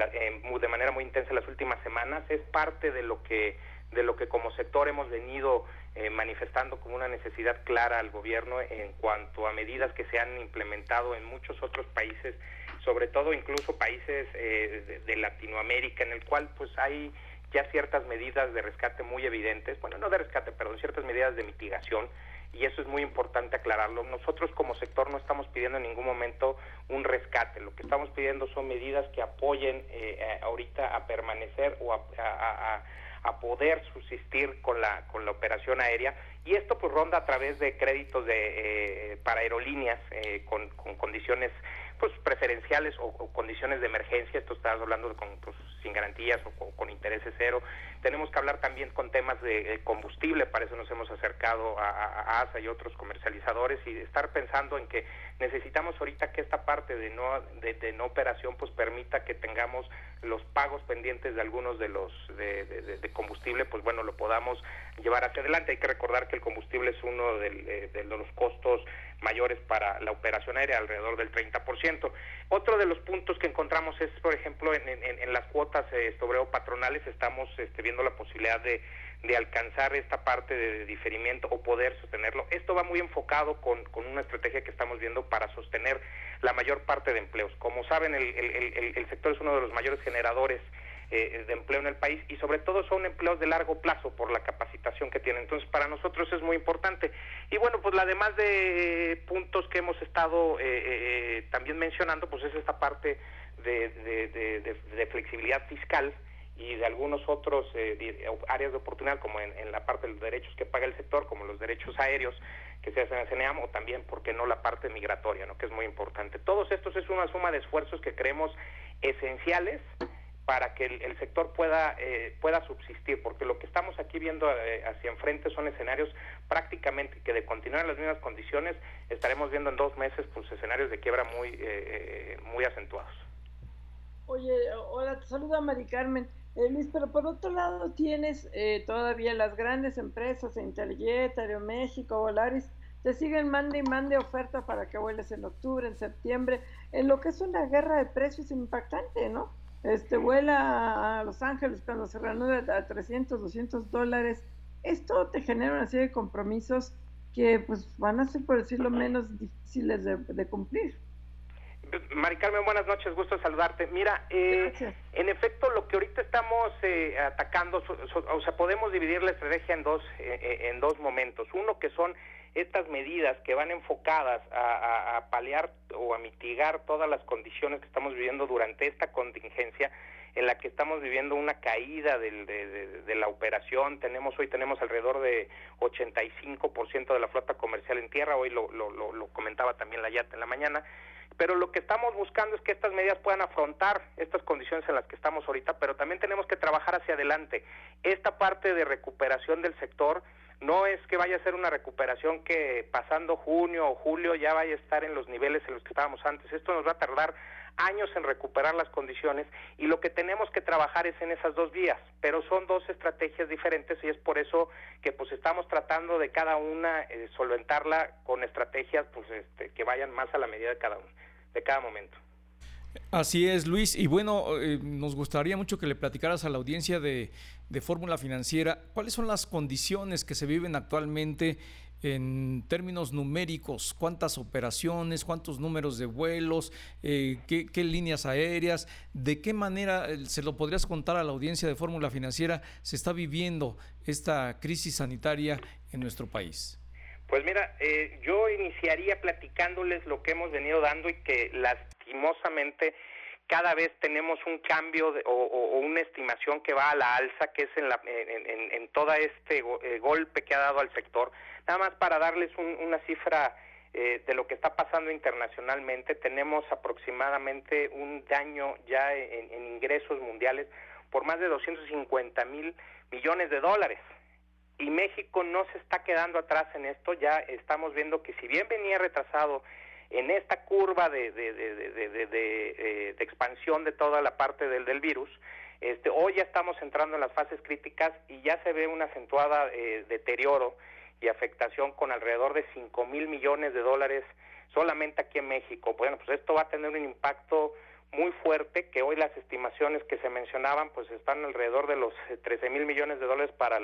de manera muy intensa en las últimas semanas. Es parte de lo que, de lo que como sector hemos venido manifestando como una necesidad clara al gobierno en cuanto a medidas que se han implementado en muchos otros países sobre todo incluso países eh, de, Latinoamérica, en el cual pues hay ya ciertas medidas de rescate muy evidentes, bueno, no de rescate, perdón, ciertas medidas de mitigación, y eso es muy importante aclararlo. Nosotros como sector no estamos pidiendo en ningún momento un rescate, lo que estamos pidiendo son medidas que apoyen eh, ahorita a permanecer o a, poder subsistir con la, con la operación aérea, y esto pues ronda a través de créditos de, eh, para aerolíneas con, con condiciones pues preferenciales o, condiciones de emergencia, esto estás hablando con, pues, sin garantías o con, intereses cero. Tenemos que hablar también con temas de combustible, para eso nos hemos acercado a, ASA y otros comercializadores y estar pensando en que necesitamos ahorita que esta parte de no, de, no operación pues permita que tengamos los pagos pendientes de algunos de los de, combustible, pues bueno, lo podamos llevar hacia adelante. Hay que recordar que el combustible es uno de, de los costos mayores para la operación aérea, alrededor del 30%. Otro de los puntos que encontramos es, por ejemplo, en, las cuotas eh, sobre patronales estamos este, viendo la posibilidad de, de alcanzar esta parte de diferimiento o poder sostenerlo. Esto va muy enfocado con, con una estrategia que estamos viendo para sostener la mayor parte de empleos. Como saben, el, el, sector es uno de los mayores generadores eh, de empleo en el país y sobre todo son empleos de largo plazo por la capacitación que tienen. Entonces, para nosotros es muy importante. Y bueno, pues además de puntos que hemos estado eh, eh, también mencionando, pues es esta parte de, de, flexibilidad fiscal y de algunos otros áreas de oportunidad, como en, la parte de los derechos que paga el sector, como los derechos aéreos que se hacen en CNEAM, o también, ¿por qué no?, la parte migratoria, ¿no?, que es muy importante. Todos estos es una suma de esfuerzos que creemos esenciales para que el, sector pueda eh, pueda subsistir, porque lo que estamos aquí viendo eh, hacia enfrente son escenarios prácticamente que de continuar en las mismas condiciones estaremos viendo en dos meses pues escenarios de quiebra muy eh, muy acentuados. Oye, hola, te saluda Mari Carmen. Luis, pero por otro lado tienes todavía las grandes empresas, Interjet, Aeroméxico, Volaris, te siguen mande y mande oferta para que vueles en octubre, en septiembre, en lo que es una guerra de precios impactante, ¿no? este, vuela a Los Ángeles cuando se reanuda a 300, 200 dólares. Esto te genera una serie de compromisos que pues van a ser, por decirlo menos, difíciles de, cumplir. Mari Carmen, buenas noches, gusto saludarte. Mira, eh, en efecto, lo que ahorita estamos eh, atacando, o sea, podemos dividir la estrategia en dos, eh, en dos momentos. Uno que son estas medidas que van enfocadas a, a, paliar o a mitigar todas las condiciones que estamos viviendo durante esta contingencia en la que estamos viviendo una caída de, de, la operación. Tenemos hoy tenemos alrededor de 85% de la flota comercial en tierra. Hoy lo, lo, lo, comentaba también la YAT en la mañana. Pero lo que estamos buscando es que estas medidas puedan afrontar estas condiciones en las que estamos ahorita, pero también tenemos que trabajar hacia adelante. Esta parte de recuperación del sector no es que vaya a ser una recuperación que pasando junio o julio ya vaya a estar en los niveles en los que estábamos antes. Esto nos va a tardar años en recuperar las condiciones y lo que tenemos que trabajar es en esas dos vías, pero son dos estrategias diferentes y es por eso que pues estamos tratando de cada una eh, solventarla con estrategias pues este, que vayan más a la medida de cada uno, de cada momento. Así es, Luis. Y bueno, eh, nos gustaría mucho que le platicaras a la audiencia de, de Fórmula Financiera cuáles son las condiciones que se viven actualmente en términos numéricos, cuántas operaciones, cuántos números de vuelos, eh, qué, líneas aéreas, de qué manera, eh, se lo podrías contar a la audiencia de Fórmula Financiera, se está viviendo esta crisis sanitaria en nuestro país. Pues mira, yo iniciaría platicándoles lo que hemos venido dando y que lastimosamente cada vez tenemos un cambio o, una estimación que va a la alza, que es en, la, en, todo este eh, golpe que ha dado al sector. Nada más para darles una cifra eh, de lo que está pasando internacionalmente, tenemos aproximadamente un daño ya en, ingresos mundiales por más de 250 mil millones de dólares. Y México no se está quedando atrás en esto, ya estamos viendo que si bien venía retrasado en esta curva de, de, de, eh, de, expansión de toda la parte del, del virus, este, hoy ya estamos entrando en las fases críticas y ya se ve una acentuada eh, deterioro y afectación con alrededor de 5 mil millones de dólares solamente aquí en México. Bueno, pues esto va a tener un impacto muy fuerte, que hoy las estimaciones que se mencionaban pues están alrededor de los 13 mil millones de dólares para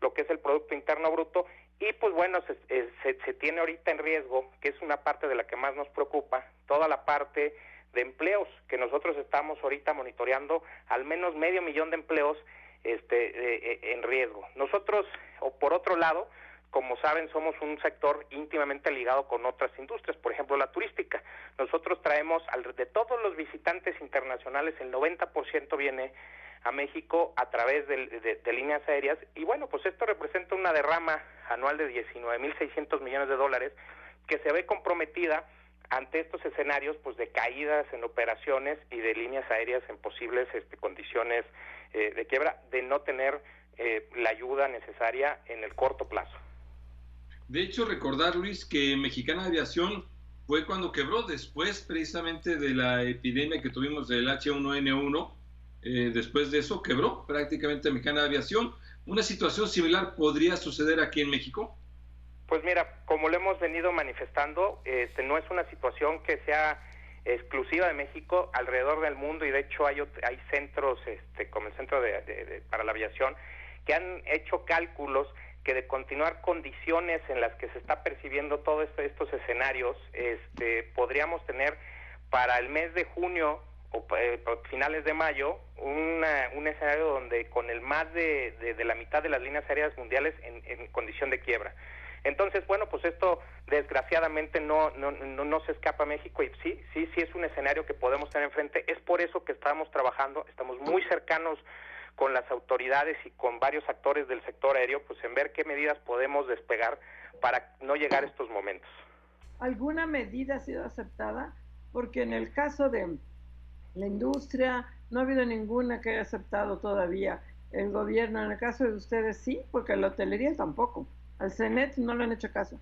lo que es el Producto Interno Bruto y pues bueno, eh, se, se, tiene ahorita en riesgo, que es una parte de la que más nos preocupa, toda la parte de empleos, que nosotros estamos ahorita monitoreando al menos medio millón de empleos este, eh, eh, en riesgo. Nosotros, o por otro lado, como saben, somos un sector íntimamente ligado con otras industrias, por ejemplo, la turística. Nosotros traemos, de todos los visitantes internacionales, el 90% viene a México a través de, líneas aéreas y bueno, pues esto representa una derrama anual de 19.600 millones de dólares que se ve comprometida ante estos escenarios pues de caídas en operaciones y de líneas aéreas en posibles este, condiciones eh, de quiebra de no tener eh, la ayuda necesaria en el corto plazo. De hecho, recordar, Luis, que Mexicana Aviación fue cuando quebró después precisamente de la epidemia que tuvimos del H1N1 eh, después de eso quebró prácticamente Mexicana Aviación. ¿Una situación similar podría suceder aquí en México? Pues mira, como lo hemos venido manifestando, este, no es una situación que sea exclusiva de México, alrededor del mundo, y de hecho hay, hay centros, este, como el Centro de, para la Aviación, que han hecho cálculos que de continuar condiciones en las que se está percibiendo todos este, estos escenarios, este, podríamos tener para el mes de junio o eh, finales de mayo un escenario donde con el más de, la mitad de las líneas aéreas mundiales en, condición de quiebra. Entonces, bueno, pues esto desgraciadamente no, no, no, no, se escapa a México y sí, sí, sí es un escenario que podemos tener enfrente. Es por eso que estamos trabajando, estamos muy cercanos con las autoridades y con varios actores del sector aéreo, pues en ver qué medidas podemos despegar para no llegar a estos momentos. ¿Alguna medida ha sido aceptada? Porque en el caso de la industria no ha habido ninguna que haya aceptado todavía el gobierno. En el caso de ustedes sí, porque la hotelería tampoco. Al CENET no le han hecho caso.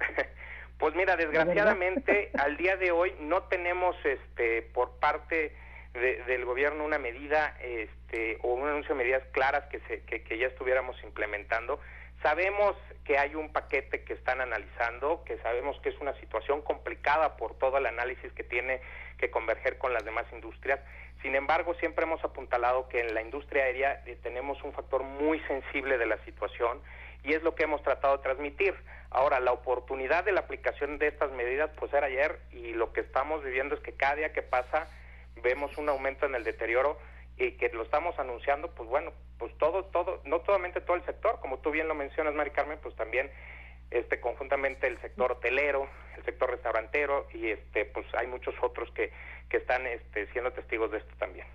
pues mira, desgraciadamente al día de hoy no tenemos este por parte del gobierno una medida este, o un anuncio de medidas claras que, se, que, ya estuviéramos implementando. Sabemos que hay un paquete que están analizando, que sabemos que es una situación complicada por todo el análisis que tiene que converger con las demás industrias. Sin embargo, siempre hemos apuntalado que en la industria aérea eh, tenemos un factor muy sensible de la situación y es lo que hemos tratado de transmitir. Ahora, la oportunidad de la aplicación de estas medidas pues era ayer y lo que estamos viviendo es que cada día que pasa vemos un aumento en el deterioro y que lo estamos anunciando, pues bueno, pues todo, todo, no solamente todo el sector, como tú bien lo mencionas, Mari Carmen, pues también este conjuntamente el sector hotelero, el sector restaurantero y este pues hay muchos otros que, que están este, siendo testigos de esto también.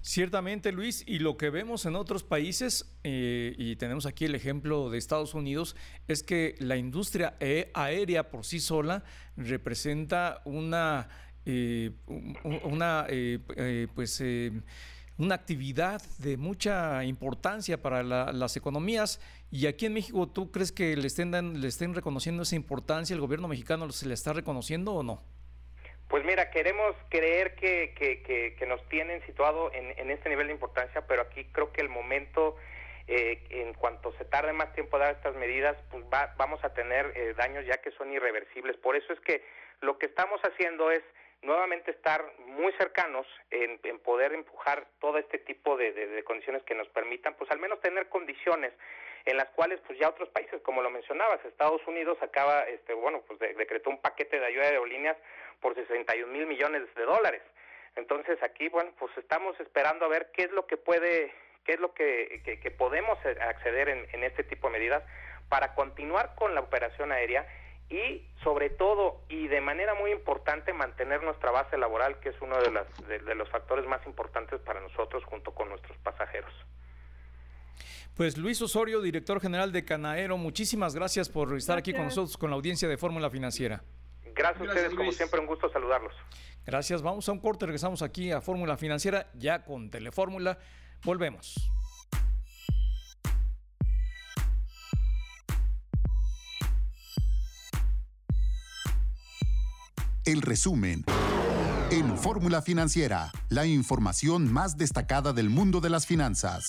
Ciertamente, Luis, y lo que vemos en otros países, eh, y tenemos aquí el ejemplo de Estados Unidos, es que la industria aérea por sí sola representa una eh, una, eh, pues, una actividad de mucha importancia para las economías. Y aquí en México, ¿tú crees que le estén, le estén reconociendo esa importancia? ¿El gobierno mexicano se le está reconociendo o no? Pues mira, queremos creer que, que, nos tienen situado en, en, este nivel de importancia, pero aquí creo que el momento, en cuanto se tarde más tiempo dar estas medidas, pues vamos a tener daños ya que son irreversibles. Por eso es que lo que estamos haciendo es nuevamente estar muy cercanos en, poder empujar todo este tipo de, condiciones que nos permitan, pues al menos tener condiciones en las cuales pues ya otros países, como lo mencionabas, Estados Unidos acaba, este, bueno, pues decretó un paquete de ayuda de aerolíneas por 61 mil millones de dólares. Entonces aquí, bueno, pues estamos esperando a ver qué es lo que puede, qué es lo que, que, podemos acceder en, en este tipo de medidas para continuar con la operación aérea y sobre todo y de manera muy importante mantener nuestra base laboral que es uno de, las, de, los factores más importantes para nosotros junto con nuestros pasajeros. Pues Luis Osorio, director general de Canaero, muchísimas gracias por estar aquí con nosotros con la audiencia de Fórmula Financiera. Gracias, a ustedes, como siempre, un gusto saludarlos. Gracias, vamos a un corte, regresamos aquí a Fórmula Financiera ya con Telefórmula. Volvemos. El resumen. En Fórmula Financiera, la información más destacada del mundo de las finanzas.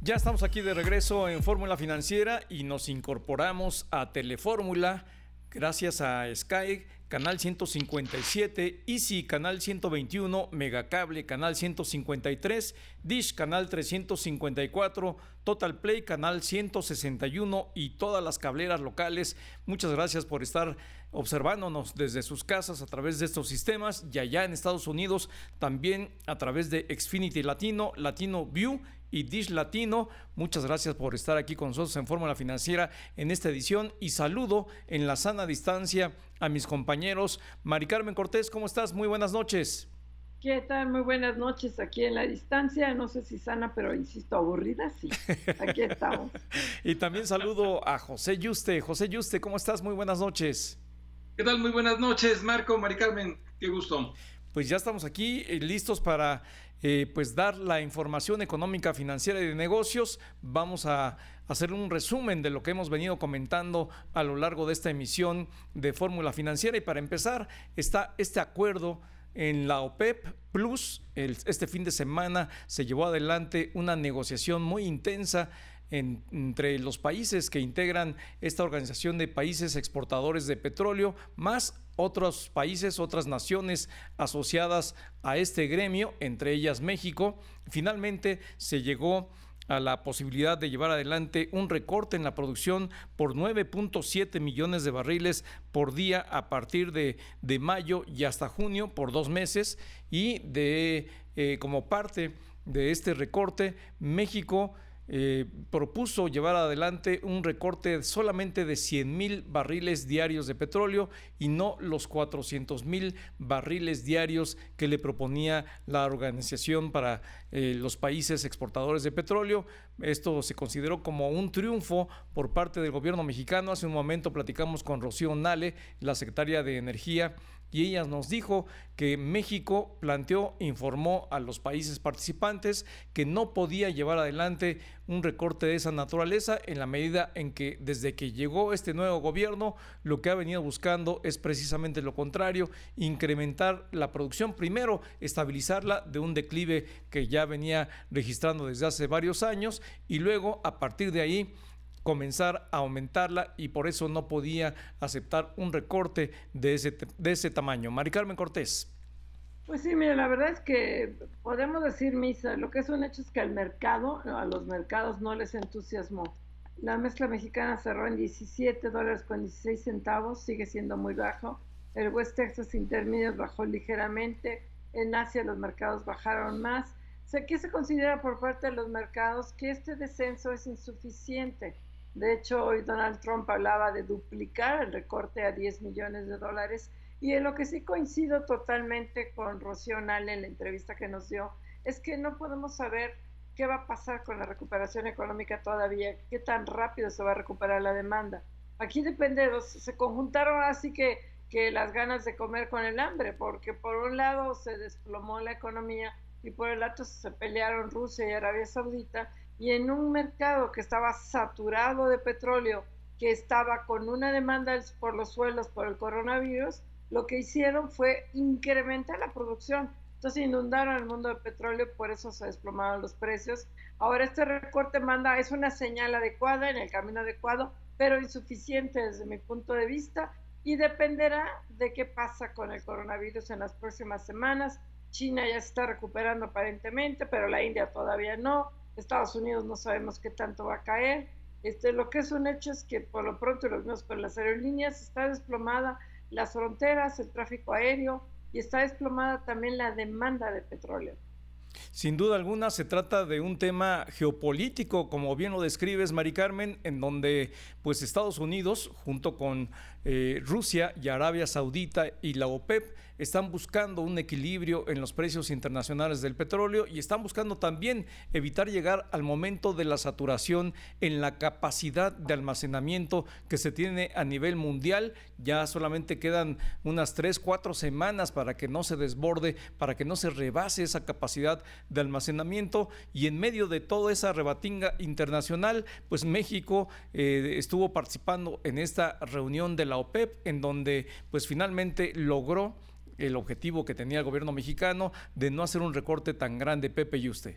Ya estamos aquí de regreso en Fórmula Financiera y nos incorporamos a Telefórmula gracias a Sky Canal 157, Easy Canal 121, Megacable Canal 153, Dish Canal 354, Total Play Canal 161 y todas las cableras locales. Muchas gracias por estar observándonos desde sus casas a través de estos sistemas y allá en Estados Unidos también a través de Xfinity Latino, Latino View y Dish Latino. Muchas gracias por estar aquí con nosotros en Fórmula Financiera en esta edición y saludo en la sana distancia a mis compañeros. Mari Carmen Cortés, ¿cómo estás? Muy buenas noches. ¿Qué tal? Muy buenas noches aquí en la distancia. No sé si sana, pero insisto, aburrida, sí. Aquí estamos. y también saludo a José Yuste. José Yuste, ¿cómo estás? Muy buenas noches. ¿Qué tal? Muy buenas noches, Marco, Mari Carmen. Qué gusto. Pues ya estamos aquí eh, listos para eh, pues dar la información económica, financiera y de negocios. Vamos a hacer un resumen de lo que hemos venido comentando a lo largo de esta emisión de Fórmula Financiera. Y para empezar, está este acuerdo en la OPEP Plus. este fin de semana se llevó adelante una negociación muy intensa entre los países que integran esta organización de países exportadores de petróleo, más otros países, otras naciones asociadas a este gremio, entre ellas México. Finalmente se llegó a la posibilidad de llevar adelante un recorte en la producción por 9.7 millones de barriles por día a partir de, mayo y hasta junio por dos meses y de eh, como parte de este recorte México eh, propuso llevar adelante un recorte solamente de 100 mil barriles diarios de petróleo y no los 400 mil barriles diarios que le proponía la Organización para eh, los Países Exportadores de Petróleo. Esto se consideró como un triunfo por parte del gobierno mexicano. Hace un momento platicamos con Rocío Nale, la secretaria de Energía y ella nos dijo que México planteó, informó a los países participantes que no podía llevar adelante un recorte de esa naturaleza en la medida en que desde que llegó este nuevo gobierno lo que ha venido buscando es precisamente lo contrario, incrementar la producción, primero estabilizarla de un declive que ya venía registrando desde hace varios años y luego a partir de ahí comenzar a aumentarla y por eso no podía aceptar un recorte de ese, de ese tamaño. Mari Carmen Cortés. Pues sí, mira, la verdad es que podemos decir, Misa, lo que es un hecho es que al mercado, a los mercados no les entusiasmó. La mezcla mexicana cerró en 17 dólares con 16 centavos, sigue siendo muy bajo. El West Texas Intermediate bajó ligeramente. En Asia los mercados bajaron más. O sea, ¿qué se considera por parte de los mercados? Que este descenso es insuficiente de hecho, hoy Donald Trump hablaba de duplicar el recorte a 10 millones de dólares. Y en lo que sí coincido totalmente con Rocío Nale en la entrevista que nos dio, es que no podemos saber qué va a pasar con la recuperación económica todavía, qué tan rápido se va a recuperar la demanda. Aquí depende, se conjuntaron así que, que las ganas de comer con el hambre, porque por un lado se desplomó la economía y por el otro se pelearon Rusia y Arabia Saudita y en un mercado que estaba saturado de petróleo, que estaba con una demanda por los suelos por el coronavirus, lo que hicieron fue incrementar la producción. Entonces inundaron el mundo de petróleo, por eso se desplomaron los precios. Ahora este recorte manda, es una señal adecuada, en el camino adecuado, pero insuficiente desde mi punto de vista y dependerá de qué pasa con el coronavirus en las próximas semanas. China ya se está recuperando aparentemente, pero la India todavía no. Estados Unidos no sabemos qué tanto va a caer. Este, lo que es un hecho es que por lo pronto los mismos con las aerolíneas está desplomada las fronteras, el tráfico aéreo y está desplomada también la demanda de petróleo. Sin duda alguna se trata de un tema geopolítico, como bien lo describes, Mari Carmen, en donde pues Estados Unidos, junto con eh, Rusia y Arabia Saudita y la OPEP, están buscando un equilibrio en los precios internacionales del petróleo y están buscando también evitar llegar al momento de la saturación en la capacidad de almacenamiento que se tiene a nivel mundial. Ya solamente quedan unas tres, cuatro semanas para que no se desborde, para que no se rebase esa capacidad de almacenamiento y en medio de toda esa rebatinga internacional, pues México eh, estuvo participando en esta reunión de la OPEP en donde pues finalmente logró el objetivo que tenía el gobierno mexicano de no hacer un recorte tan grande, Pepe y usted.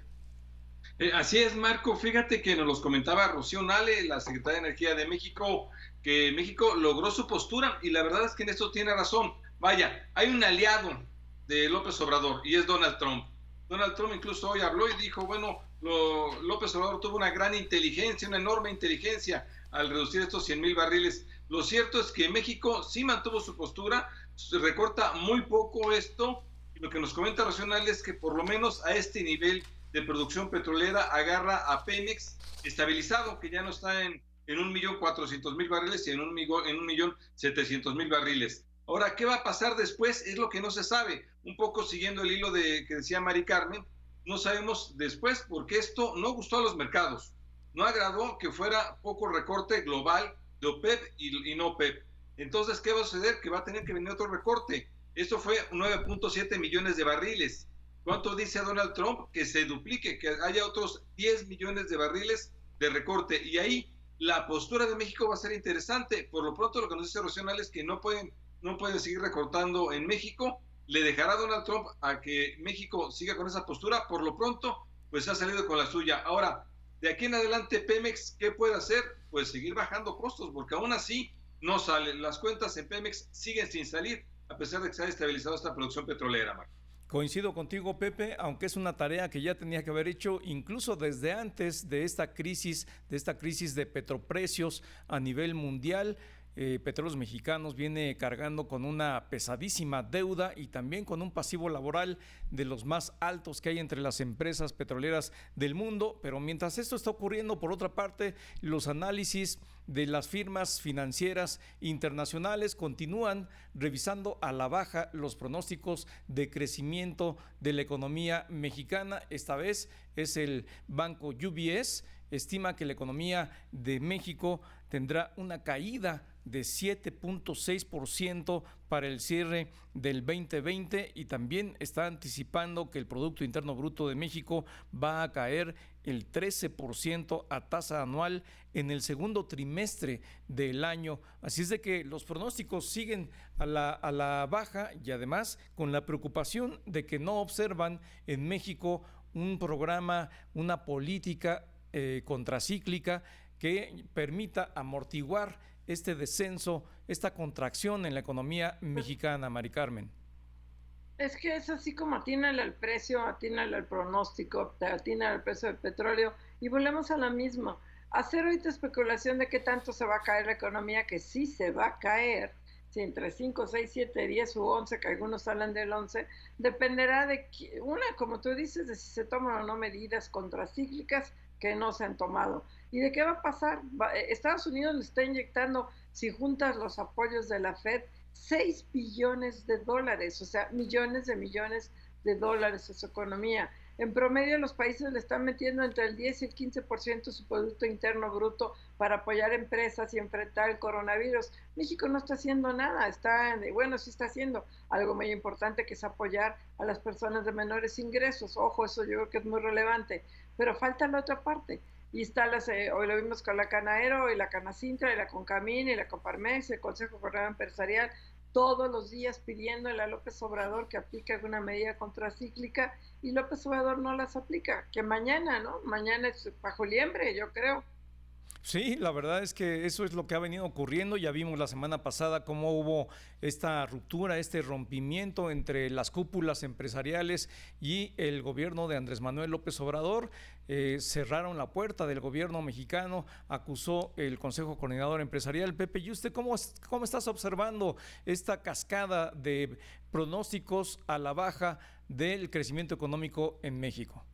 Eh, así es, Marco. Fíjate que nos los comentaba Rocío Nale, la secretaria de Energía de México, que México logró su postura y la verdad es que en esto tiene razón. Vaya, hay un aliado de López Obrador y es Donald Trump. Donald Trump incluso hoy habló y dijo, bueno, López Obrador tuvo una gran inteligencia, una enorme inteligencia al reducir estos 100 mil barriles. Lo cierto es que México sí mantuvo su postura, recorta muy poco esto. Lo que nos comenta Racional es que por lo menos a este nivel de producción petrolera agarra a Pemex estabilizado, que ya no está en, en un millón cuatrocientos mil barriles y en un, en barriles. Ahora, ¿qué va a pasar después? Es lo que no se sabe. Un poco siguiendo el hilo de que decía Mari Carmen, no sabemos después porque esto no gustó a los mercados. No agradó que fuera poco recorte global de OPEP y, y no OPEP. Entonces, ¿qué va a suceder? Que va a tener que venir otro recorte. Esto fue 9.7 millones de barriles. ¿Cuánto dice Donald Trump? Que se duplique, que haya otros 10 millones de barriles de recorte. Y ahí la postura de México va a ser interesante. Por lo pronto, lo que nos dice Rocional es que no pueden, no pueden seguir recortando en México. Le dejará Donald Trump a que México siga con esa postura. Por lo pronto, pues ha salido con la suya. Ahora, de aquí en adelante, Pemex, ¿qué puede hacer? Pues seguir bajando costos, porque aún así no sale. Las cuentas en Pemex siguen sin salir, a pesar de que se ha estabilizado esta producción petrolera, Marco. Coincido contigo, Pepe, aunque es una tarea que ya tenía que haber hecho incluso desde antes de esta crisis, de esta crisis de petroprecios a nivel mundial. Eh, Petróleos Mexicanos viene cargando con una pesadísima deuda y también con un pasivo laboral de los más altos que hay entre las empresas petroleras del mundo. Pero mientras esto está ocurriendo, por otra parte, los análisis de las firmas financieras internacionales continúan revisando a la baja los pronósticos de crecimiento de la economía mexicana. Esta vez es el banco UBS estima que la economía de México tendrá una caída de 7.6% para el cierre del 2020 y también está anticipando que el Producto Interno Bruto de México va a caer el 13% a tasa anual en el segundo trimestre del año. Así es de que los pronósticos siguen a la, a la baja y además con la preocupación de que no observan en México un programa, una política eh, contracíclica que permita amortiguar este descenso, esta contracción en la economía mexicana, Mari Carmen. Es que es así como atiene el precio, atiene el pronóstico, atiene el precio del petróleo y volvemos a la misma. Hacer ahorita especulación de qué tanto se va a caer la economía, que sí se va a caer, si entre 5, 6, 7, 10 u 11, que algunos hablan del 11, dependerá de, una, como tú dices, de si se toman o no medidas contracíclicas que no se han tomado. ¿Y de qué va a pasar? Eh, Estados Unidos le está inyectando, si juntas los apoyos de la Fed, 6 billones de dólares, o sea, millones de millones de dólares a su economía. En promedio, los países le están metiendo entre el 10 y el 15% de su Producto Interno Bruto para apoyar empresas y enfrentar el coronavirus. México no está haciendo nada, está, bueno, sí está haciendo algo muy importante que es apoyar a las personas de menores ingresos. Ojo, eso yo creo que es muy relevante pero falta la otra parte. Y eh, hoy lo vimos con la Canaero y la Canacintra y la Concamín y la Coparmex, el Consejo Coordinador Empresarial, todos los días pidiéndole a López Obrador que aplique alguna medida contracíclica y López Obrador no las aplica, que mañana, ¿no? Mañana es bajo liembre, yo creo. Sí, la verdad es que eso es lo que ha venido ocurriendo. Ya vimos la semana pasada cómo hubo esta ruptura, este rompimiento entre las cúpulas empresariales y el gobierno de Andrés Manuel López Obrador. Eh, cerraron la puerta del gobierno mexicano, acusó el Consejo Coordinador Empresarial. Pepe, ¿y usted cómo, cómo estás observando esta cascada de pronósticos a la baja del crecimiento económico en México?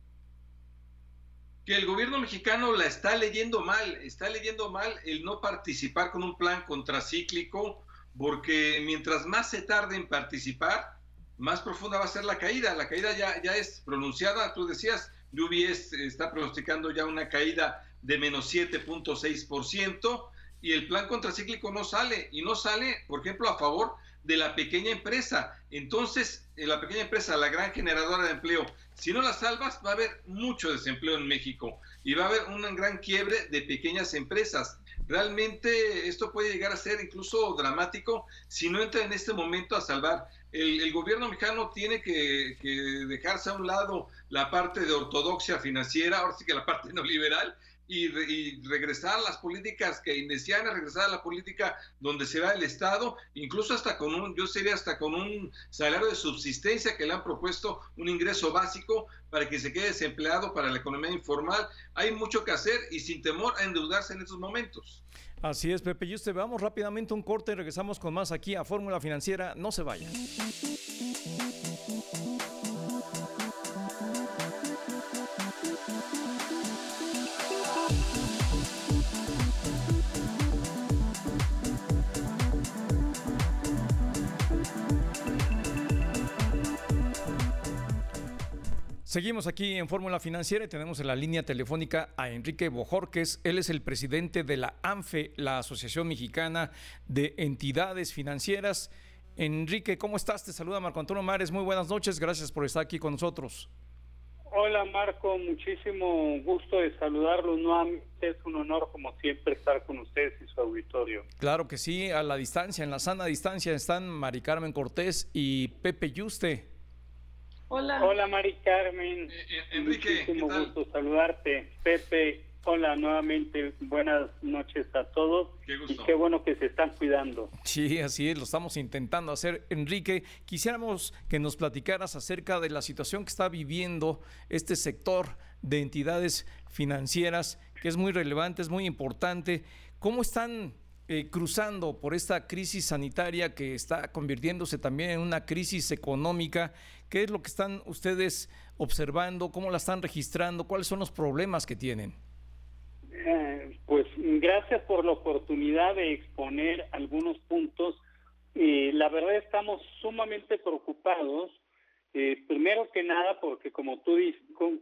Que el gobierno mexicano la está leyendo mal, está leyendo mal el no participar con un plan contracíclico, porque mientras más se tarde en participar, más profunda va a ser la caída. La caída ya, ya es pronunciada, tú decías, UBS está pronosticando ya una caída de menos 7.6% y el plan contracíclico no sale, y no sale, por ejemplo, a favor de la pequeña empresa. Entonces, eh, la pequeña empresa, la gran generadora de empleo, si no la salvas, va a haber mucho desempleo en México y va a haber un gran quiebre de pequeñas empresas. Realmente esto puede llegar a ser incluso dramático si no entra en este momento a salvar. El, gobierno mexicano tiene que, que, dejarse a un lado la parte de ortodoxia financiera, ahora sí que la parte no liberal, y, regresar a las políticas que keynesianas, regresar a la política donde se va el Estado, incluso hasta con un, yo sería hasta con un salario de subsistencia que le han propuesto un ingreso básico para que se quede desempleado para la economía informal. Hay mucho que hacer y sin temor a endeudarse en estos momentos. Así es, Pepe. Y usted, vamos rápidamente un corte y regresamos con más aquí a Fórmula Financiera. No se vayan. Seguimos aquí en Fórmula Financiera y tenemos en la línea telefónica a Enrique Bojorques. Él es el presidente de la ANFE, la Asociación Mexicana de Entidades Financieras. Enrique, ¿cómo estás? Te saluda Marco Antonio Mares. Muy buenas noches. Gracias por estar aquí con nosotros. Hola Marco, muchísimo gusto de saludarlos nuevamente. Es un honor como siempre estar con ustedes y su auditorio. Claro que sí, a la distancia, en la sana distancia están Mari Carmen Cortés y Pepe Yuste. Hola. Hola, Mari Carmen. Eh, eh, Enrique, Muchísimo gusto saludarte. Pepe, Hola, nuevamente, buenas noches a todos. Y qué bueno que se están cuidando. Sí, así es, lo estamos intentando hacer. Enrique, quisiéramos que nos platicaras acerca de la situación que está viviendo este sector de entidades financieras, que es muy relevante, es muy importante. ¿Cómo están eh, cruzando por esta crisis sanitaria que está convirtiéndose también en una crisis económica? ¿Qué es lo que están ustedes observando? ¿Cómo la están registrando? ¿Cuáles son los problemas que tienen? Eh, pues gracias por la oportunidad de exponer algunos puntos. Eh, la verdad estamos sumamente preocupados, eh, primero que nada porque como tú,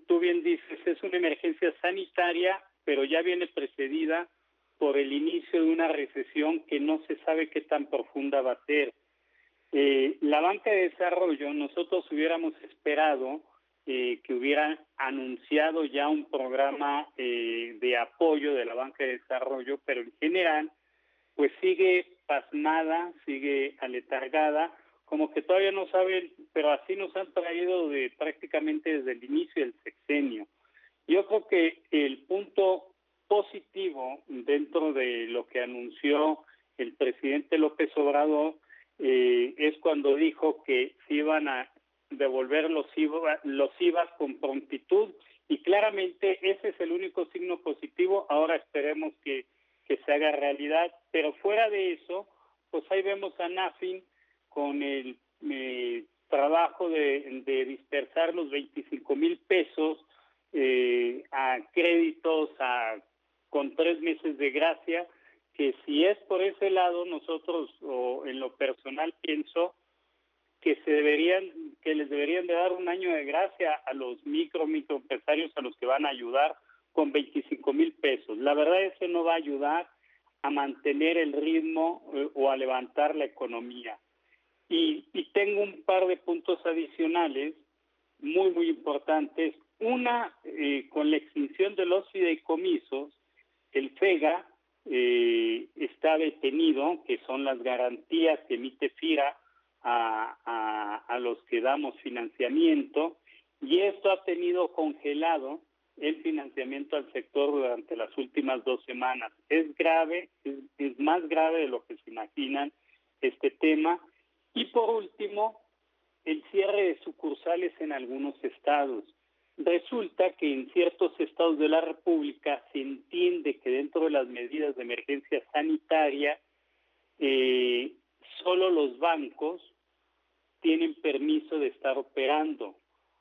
tú bien dices, es una emergencia sanitaria, pero ya viene precedida por el inicio de una recesión que no se sabe qué tan profunda va a ser. la banca de desarrollo, nosotros hubiéramos esperado eh, que hubieran anunciado ya un programa eh, de apoyo de la banca de desarrollo, pero en general, pues sigue pasmada, sigue aletargada, como que todavía no saben, pero así nos han traído de prácticamente desde el inicio del sexenio. Yo creo que el punto positivo dentro de lo que anunció el presidente López Obrador eh, es cuando dijo que se iban a devolver los IVA, los IVAs con prontitud y claramente ese es el único signo positivo. Ahora esperemos que, que se haga realidad, pero fuera de eso, pues ahí vemos a NAFIN con el eh, trabajo de, de, dispersar los 25 mil pesos eh, a créditos a, con tres meses de gracia, que si es por ese lado, nosotros o en lo personal pienso que se deberían que les deberían de dar un año de gracia a los micro microempresarios a los que van a ayudar con 25 mil pesos. La verdad es que no va a ayudar a mantener el ritmo eh, o a levantar la economía. Y, y tengo un par de puntos adicionales muy, muy importantes. Una, eh, con la extinción de los fideicomisos, el FEGA eh, está detenido, que son las garantías que emite FIRA a, a, los que damos financiamiento y esto ha tenido congelado el financiamiento al sector durante las últimas dos semanas. Es grave, es, más grave de lo que se imaginan este tema. Y por último, el cierre de sucursales en algunos estados. Resulta que en ciertos estados de la República se entiende que dentro de las medidas de emergencia sanitaria, eh, solo los bancos tienen permiso de estar operando,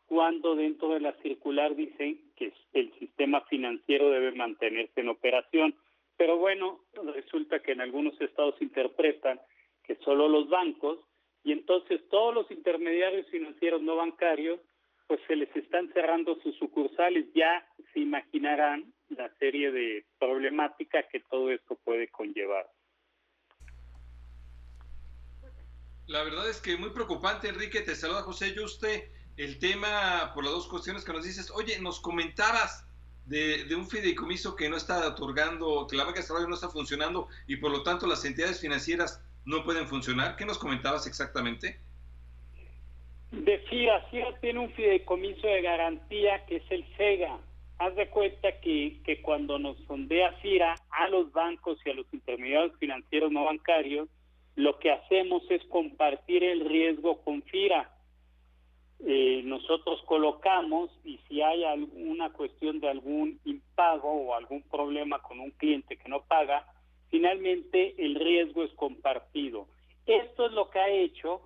cuando dentro de la circular dicen que el sistema financiero debe mantenerse en operación. Pero bueno, resulta que en algunos estados interpretan que solo los bancos y entonces todos los intermediarios financieros no bancarios pues se les están cerrando sus sucursales. Ya se imaginarán la serie de problemáticas que todo esto puede conllevar. La verdad es que muy preocupante, Enrique. Te saluda José Yuste. El tema, por las dos cuestiones que nos dices, oye, nos comentabas de, un fideicomiso que no está otorgando, que la banca de desarrollo no está funcionando y por lo tanto las entidades financieras no pueden funcionar. ¿Qué nos comentabas exactamente? De FIRA, tiene un fideicomiso de garantía que es el SEGA. Haz de cuenta que, que cuando nos sondea FIRA a los bancos y a los intermediarios financieros no bancarios, lo que hacemos es compartir el riesgo con FIRA. Eh, nosotros colocamos y si hay alguna cuestión de algún impago o algún problema con un cliente que no paga, finalmente el riesgo es compartido. Esto es lo que ha hecho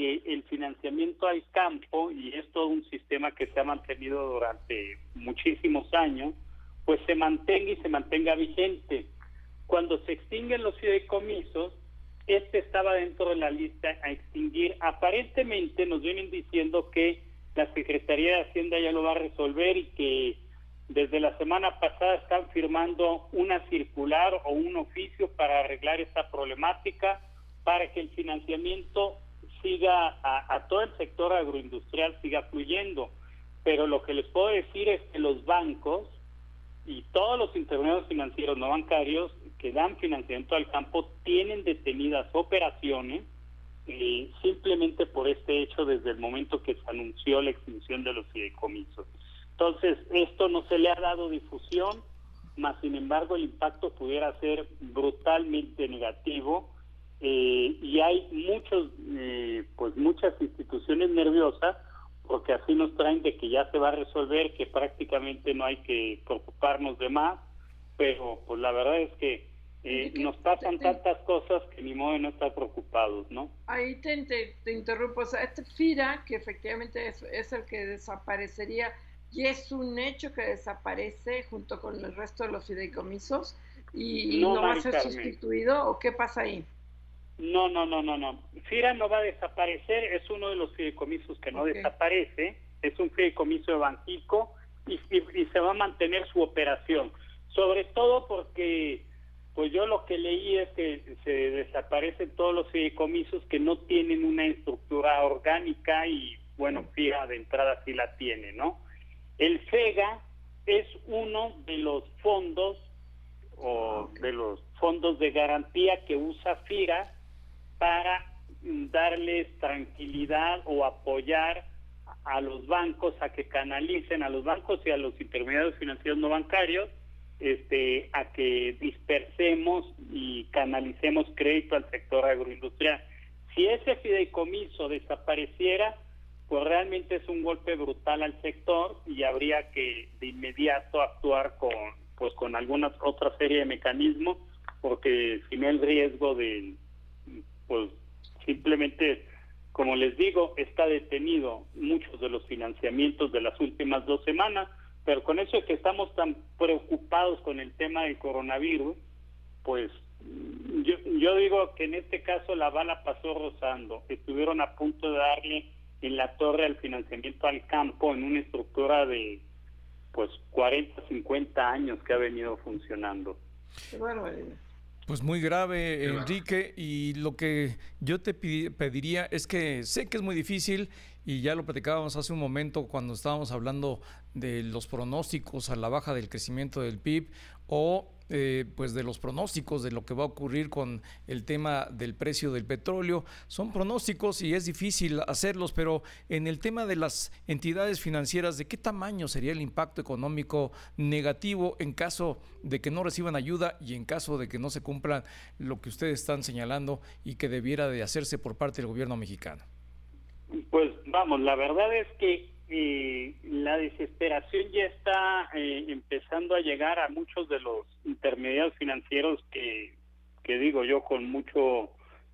que el financiamiento al campo, y es todo un sistema que se ha mantenido durante muchísimos años, pues se mantenga y se mantenga vigente. Cuando se extinguen los fideicomisos, este estaba dentro de la lista a extinguir. Aparentemente nos vienen diciendo que la Secretaría de Hacienda ya lo va a resolver y que desde la semana pasada están firmando una circular o un oficio para arreglar esta problemática, para que el financiamiento siga a, todo el sector agroindustrial siga fluyendo. Pero lo que les puedo decir es que los bancos y todos los intermediarios financieros no bancarios que dan financiamiento al campo tienen detenidas operaciones eh, simplemente por este hecho desde el momento que se anunció la extinción de los fideicomisos. Entonces, esto no se le ha dado difusión, más sin embargo el impacto pudiera ser brutalmente negativo eh, y hay muchos, eh, pues muchas instituciones nerviosas porque así nos traen de que ya se va a resolver, que prácticamente no hay que preocuparnos de más, pero pues la verdad es que eh, nos pasan tantas cosas que ni modo de no estar preocupados, ¿no? Ahí te, te, interrumpo, o sea, este FIRA, que efectivamente es, es, el que desaparecería, y es un hecho que desaparece junto con el resto de los fideicomisos, y, no, va a ser sustituido, ¿o qué pasa ahí? No, no, no, no, no. FIRA no va a desaparecer, es uno de los fideicomisos que no desaparece, es un fideicomiso de Banjico y, y se va a mantener su operación, sobre todo porque pues yo lo que leí es que se desaparecen todos los fideicomisos que no tienen una estructura orgánica y bueno, FIRA de entrada sí la tiene, ¿no? El FEGA es uno de los fondos o de los fondos de garantía que usa FIRA para darles tranquilidad o apoyar a los bancos a que canalicen a los bancos y a los intermediarios financieros no bancarios este, a que dispersemos y canalicemos crédito al sector agroindustrial. Si ese fideicomiso desapareciera, pues realmente es un golpe brutal al sector y habría que de inmediato actuar con pues con alguna otra serie de mecanismos porque sin el riesgo de pues simplemente como les digo está detenido muchos de los financiamientos de las últimas dos semanas pero con eso que estamos tan preocupados con el tema del coronavirus, pues yo, yo digo que en este caso la bala pasó rozando. Estuvieron a punto de darle en la torre al financiamiento al campo en una estructura de pues 40, 50 años que ha venido funcionando. Pues muy grave, Enrique, y lo que yo te pediría es que sé que es muy difícil y ya lo platicábamos hace un momento cuando estábamos hablando de los pronósticos a la baja del crecimiento del PIB o eh, pues de los pronósticos de lo que va a ocurrir con el tema del precio del petróleo. Son pronósticos y es difícil hacerlos, pero en el tema de las entidades financieras, ¿de qué tamaño sería el impacto económico negativo en caso de que no reciban ayuda y en caso de que no se cumplan lo que ustedes están señalando y que debiera de hacerse por parte del gobierno mexicano? Pues vamos, la verdad es que eh, la desesperación ya está eh, empezando a llegar a muchos de los intermediarios financieros que, que digo yo con mucho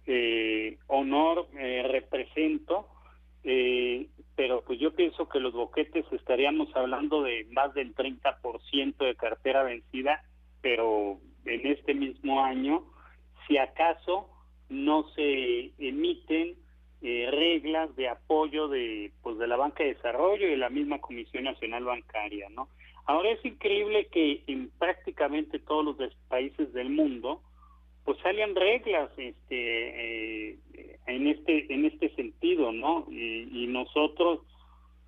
eh, honor represento, pero pues yo pienso que los boquetes estaríamos hablando de más del 30% de cartera vencida, pero en este mismo año, si acaso no se emiten eh, reglas de apoyo de pues de la banca de desarrollo y de la misma Comisión Nacional Bancaria, ¿no? Ahora es increíble que en prácticamente todos los países del mundo pues salgan reglas este eh, en este en este sentido, ¿no? Y, nosotros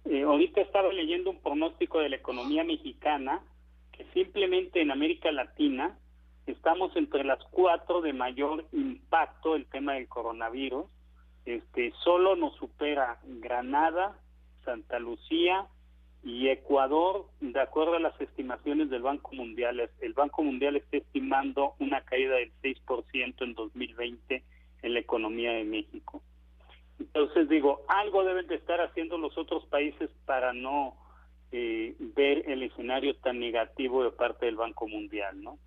eh, ahorita estaba leyendo un pronóstico de la economía mexicana que simplemente en América Latina estamos entre las cuatro de mayor impacto el tema del coronavirus este solo nos supera Granada, Santa Lucía y Ecuador, de acuerdo a las estimaciones del Banco Mundial. El Banco Mundial está estimando una caída del 6% en 2020 en la economía de México. Entonces digo, algo deben de estar haciendo los otros países para no eh, ver el escenario tan negativo de parte del Banco Mundial, ¿no?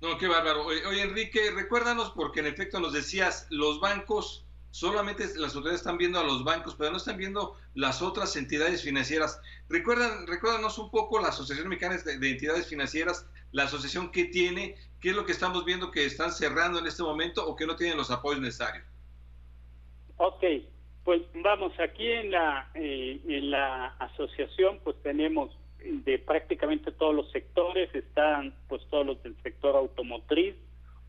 No, qué bárbaro. Oye, Enrique, recuérdanos, porque en efecto nos decías, los bancos, solamente las autoridades están viendo a los bancos, pero no están viendo las otras entidades financieras. Recuerdan, recuérdanos un poco la Asociación Mexicana de, Entidades Financieras, la asociación que tiene, qué es lo que estamos viendo que están cerrando en este momento o que no tienen los apoyos necesarios. Ok, pues vamos, aquí en la, eh, en la asociación pues tenemos de prácticamente todos los sectores, están pues todos los del sector automotriz,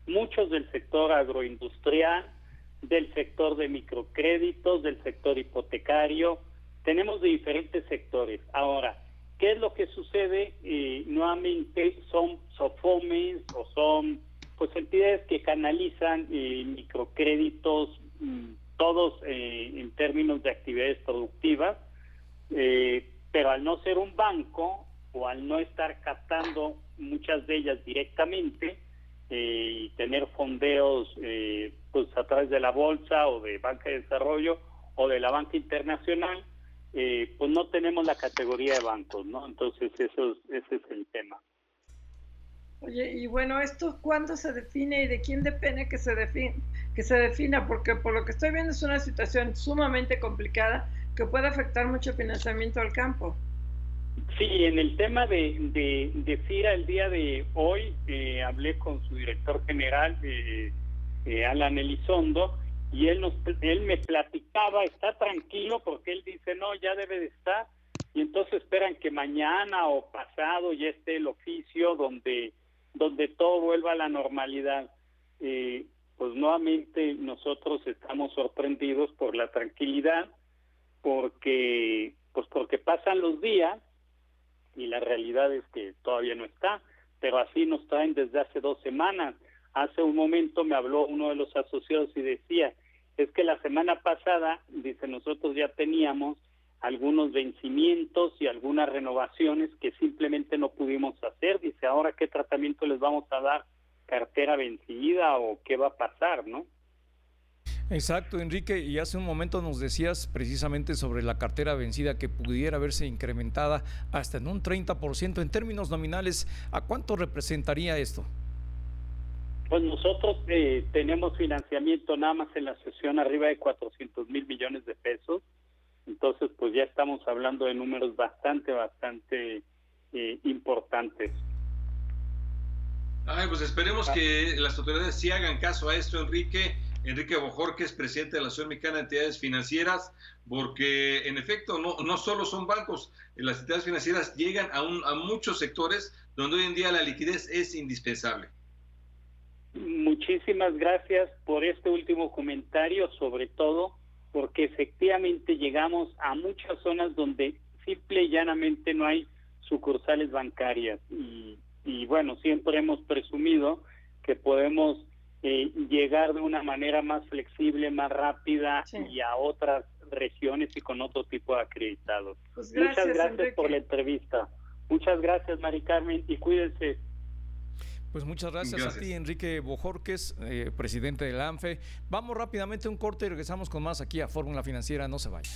muchos del sector agroindustrial, del sector de microcréditos, del sector hipotecario, tenemos de diferentes sectores. Ahora, ¿qué es lo que sucede? Eh, nuevamente son SOFOMES o son pues entidades que canalizan eh, microcréditos, mm, todos eh, en términos de actividades productivas, eh, pero al no ser un banco o al no estar captando muchas de ellas directamente eh, y tener fondeos eh, pues a través de la bolsa o de banca de desarrollo o de la banca internacional, eh, pues no tenemos la categoría de bancos, ¿no? Entonces eso ese es el tema. Oye, y bueno, ¿esto cuándo se define y de quién depende que se, define, que se defina? Porque por lo que estoy viendo es una situación sumamente complicada que puede afectar mucho financiamiento al campo. Sí, en el tema de, de, de FIRA el día de hoy eh, hablé con su director general, eh, eh, Alan Elizondo, y él, nos, él me platicaba, está tranquilo porque él dice, no, ya debe de estar, y entonces esperan que mañana o pasado ya esté el oficio donde, donde todo vuelva a la normalidad. pues nuevamente nosotros estamos sorprendidos por la tranquilidad, porque pues porque pasan los días y la realidad es que todavía no está, pero así nos traen desde hace dos semanas. Hace un momento me habló uno de los asociados y decía, es que la semana pasada, dice, nosotros ya teníamos algunos vencimientos y algunas renovaciones que simplemente no pudimos hacer. Dice, ahora qué tratamiento les vamos a dar, cartera vencida o qué va a pasar, ¿no? Exacto, Enrique, y hace un momento nos decías precisamente sobre la cartera vencida que pudiera verse incrementada hasta en un 30% en términos nominales. ¿A cuánto representaría esto? Pues nosotros eh, tenemos financiamiento nada más en la sesión arriba de 400 mil millones de pesos. Entonces, pues ya estamos hablando de números bastante, bastante eh, importantes. Ay, pues esperemos que las autoridades sí hagan caso a esto, Enrique Enrique Bojorquez, presidente de la Asociación Mexicana de Entidades Financieras, porque en efecto no, no solo son bancos, las entidades financieras llegan a, un, a muchos sectores donde hoy en día la liquidez es indispensable. Muchísimas gracias por este último comentario, sobre todo porque efectivamente llegamos a muchas zonas donde simple y llanamente no hay sucursales bancarias y, y bueno, siempre hemos presumido que podemos eh, llegar de una manera más flexible, más rápida y a otras regiones y con otro tipo de acreditados. Pues Muchas gracias por la entrevista. Muchas gracias, Mari Carmen, y cuídense. Pues muchas gracias, a ti, Enrique Bojorques, eh, presidente de la ANFE. Vamos rápidamente a un corte y regresamos con más aquí a Fórmula Financiera. No se vayan.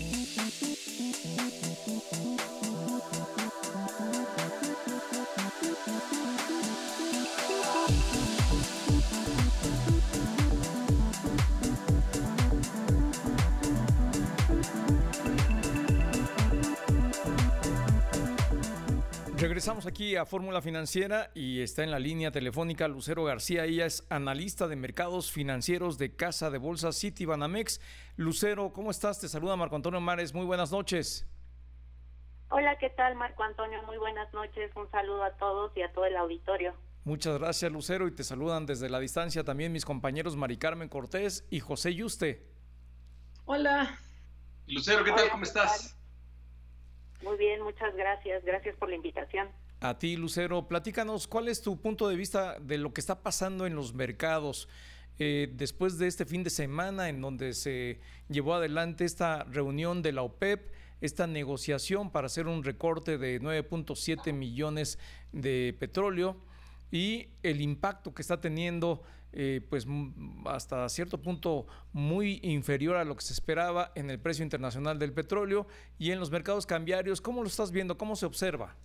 Regresamos aquí a Fórmula Financiera y está en la línea telefónica Lucero García. Ella es analista de mercados financieros de Casa de Bolsa City Banamex. Lucero, ¿cómo estás? Te saluda Marco Antonio Mares. Muy buenas noches. Hola, ¿qué tal Marco Antonio? Muy buenas noches. Un saludo a todos y a todo el auditorio. Muchas gracias Lucero y te saludan desde la distancia también mis compañeros Mari Carmen Cortés y José Yuste. Hola. Lucero, ¿qué tal? ¿Cómo estás? Muy bien, muchas gracias. Gracias por la invitación. A ti, Lucero, platícanos cuál es tu punto de vista de lo que está pasando en los mercados. Eh, después de este fin de semana en donde se llevó adelante esta reunión de la OPEP, esta negociación para hacer un recorte de 9.7 millones de petróleo y el impacto que está teniendo eh, pues hasta cierto punto muy inferior a lo que se esperaba en el precio internacional del petróleo y en los mercados cambiarios. ¿Cómo lo estás viendo? ¿Cómo se observa?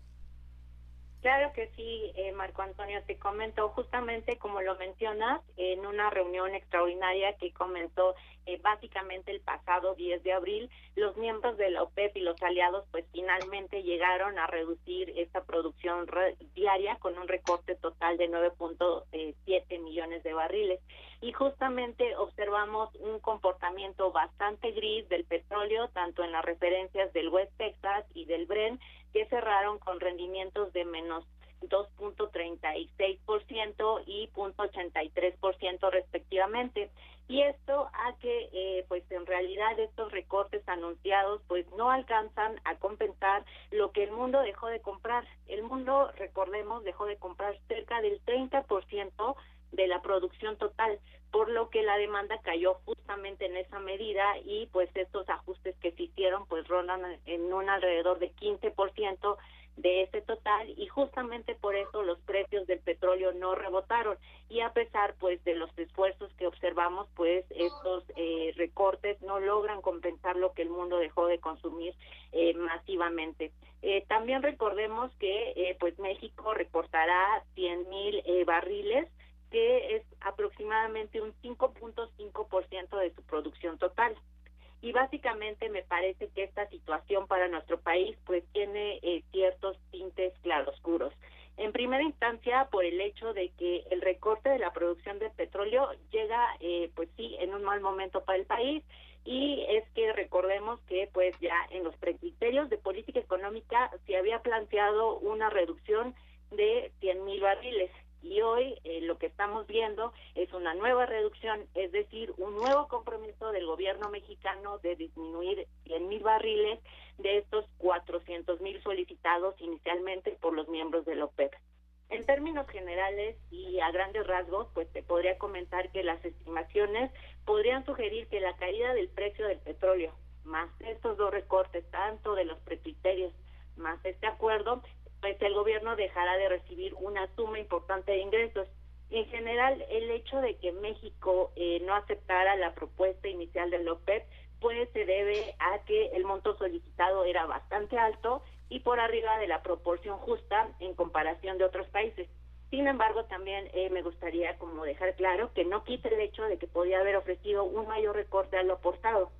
Claro que sí, eh, Marco Antonio, te comento justamente como lo mencionas, en una reunión extraordinaria que comenzó eh, básicamente el pasado 10 de abril, los miembros de la OPEP y los aliados pues finalmente llegaron a reducir esta producción diaria con un recorte total de 9.7 millones de barriles. Y justamente observamos un comportamiento bastante gris del petróleo, tanto en las referencias del West Texas y del Bren, que cerraron con rendimientos de menos 2.36% y 0.83% respectivamente. Y esto a que, eh, pues en realidad estos recortes anunciados, pues no alcanzan a compensar lo que el mundo dejó de comprar. El mundo, recordemos, dejó de comprar cerca del 30% de la producción total, por lo que la demanda cayó justamente en esa medida y pues estos ajustes que se hicieron pues rondan en un alrededor de 15% de ese total y justamente por eso los precios del petróleo no rebotaron. Y a pesar pues de los esfuerzos que observamos pues estos eh, recortes no logran compensar lo que el mundo dejó de consumir eh, masivamente. Eh, también recordemos que pues México reportará 100 mil barriles que es aproximadamente un 5.5% de su producción total y básicamente me parece que esta situación para nuestro país pues tiene eh, ciertos tintes claroscuros. En primera instancia, por el hecho de que el recorte de la producción de petróleo llega, eh, pues sí, en un mal momento para el país y es que recordemos que pues ya en los precriterios de política económica se había planteado una reducción de 100 mil barriles y hoy eh, lo que estamos viendo es una nueva reducción, es decir, un nuevo compromiso del gobierno mexicano de disminuir 100 mil barriles de estos 400 mil solicitados inicialmente por los miembros de la OPEP. En términos generales y a grandes rasgos, pues te podría comentar que las estimaciones podrían sugerir que la caída del precio del petróleo, más estos dos recortes, tanto de los precriterios, más este acuerdo, pues el gobierno dejará de recibir una suma importante de ingresos. En general, el hecho de que México eh, no aceptara la propuesta inicial del OPEP, pues se debe a que el monto solicitado era bastante alto y por arriba de la proporción justa en comparación de otros países. Sin embargo, también eh, me gustaría como dejar claro que no quita el hecho de que podía haber ofrecido un mayor recorte a lo aportado.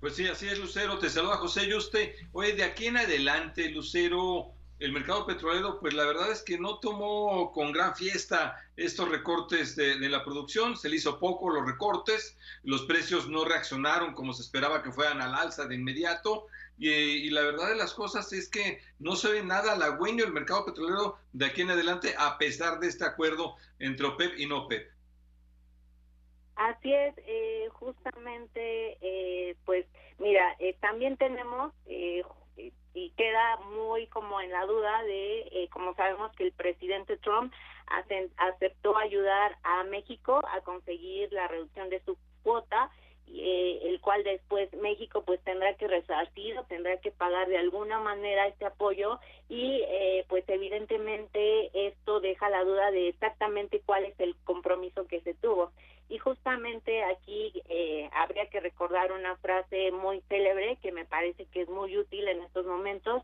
Pues sí, así es, Lucero. Te saluda José Yuste. Oye, de aquí en adelante, Lucero, el mercado petrolero, pues la verdad es que no tomó con gran fiesta estos recortes de, la producción, se le hizo poco los recortes, los precios no reaccionaron como se esperaba que fueran al alza de inmediato, y, la verdad de las cosas es que no se ve nada halagüeño el mercado petrolero de aquí en adelante, a pesar de este acuerdo entre OPEP y no OPEP. Así es, eh, justamente, eh, pues mira, eh, también tenemos, y queda muy como en la duda de, como sabemos que el presidente Trump aceptó ayudar a México a conseguir la reducción de su cuota, eh, el cual después México pues tendrá que resarcir o tendrá que pagar de alguna manera este apoyo y eh, pues evidentemente esto deja la duda de exactamente cuál es el compromiso que se tuvo y justamente aquí eh, habría que recordar una frase muy célebre que me parece que es muy útil en estos momentos.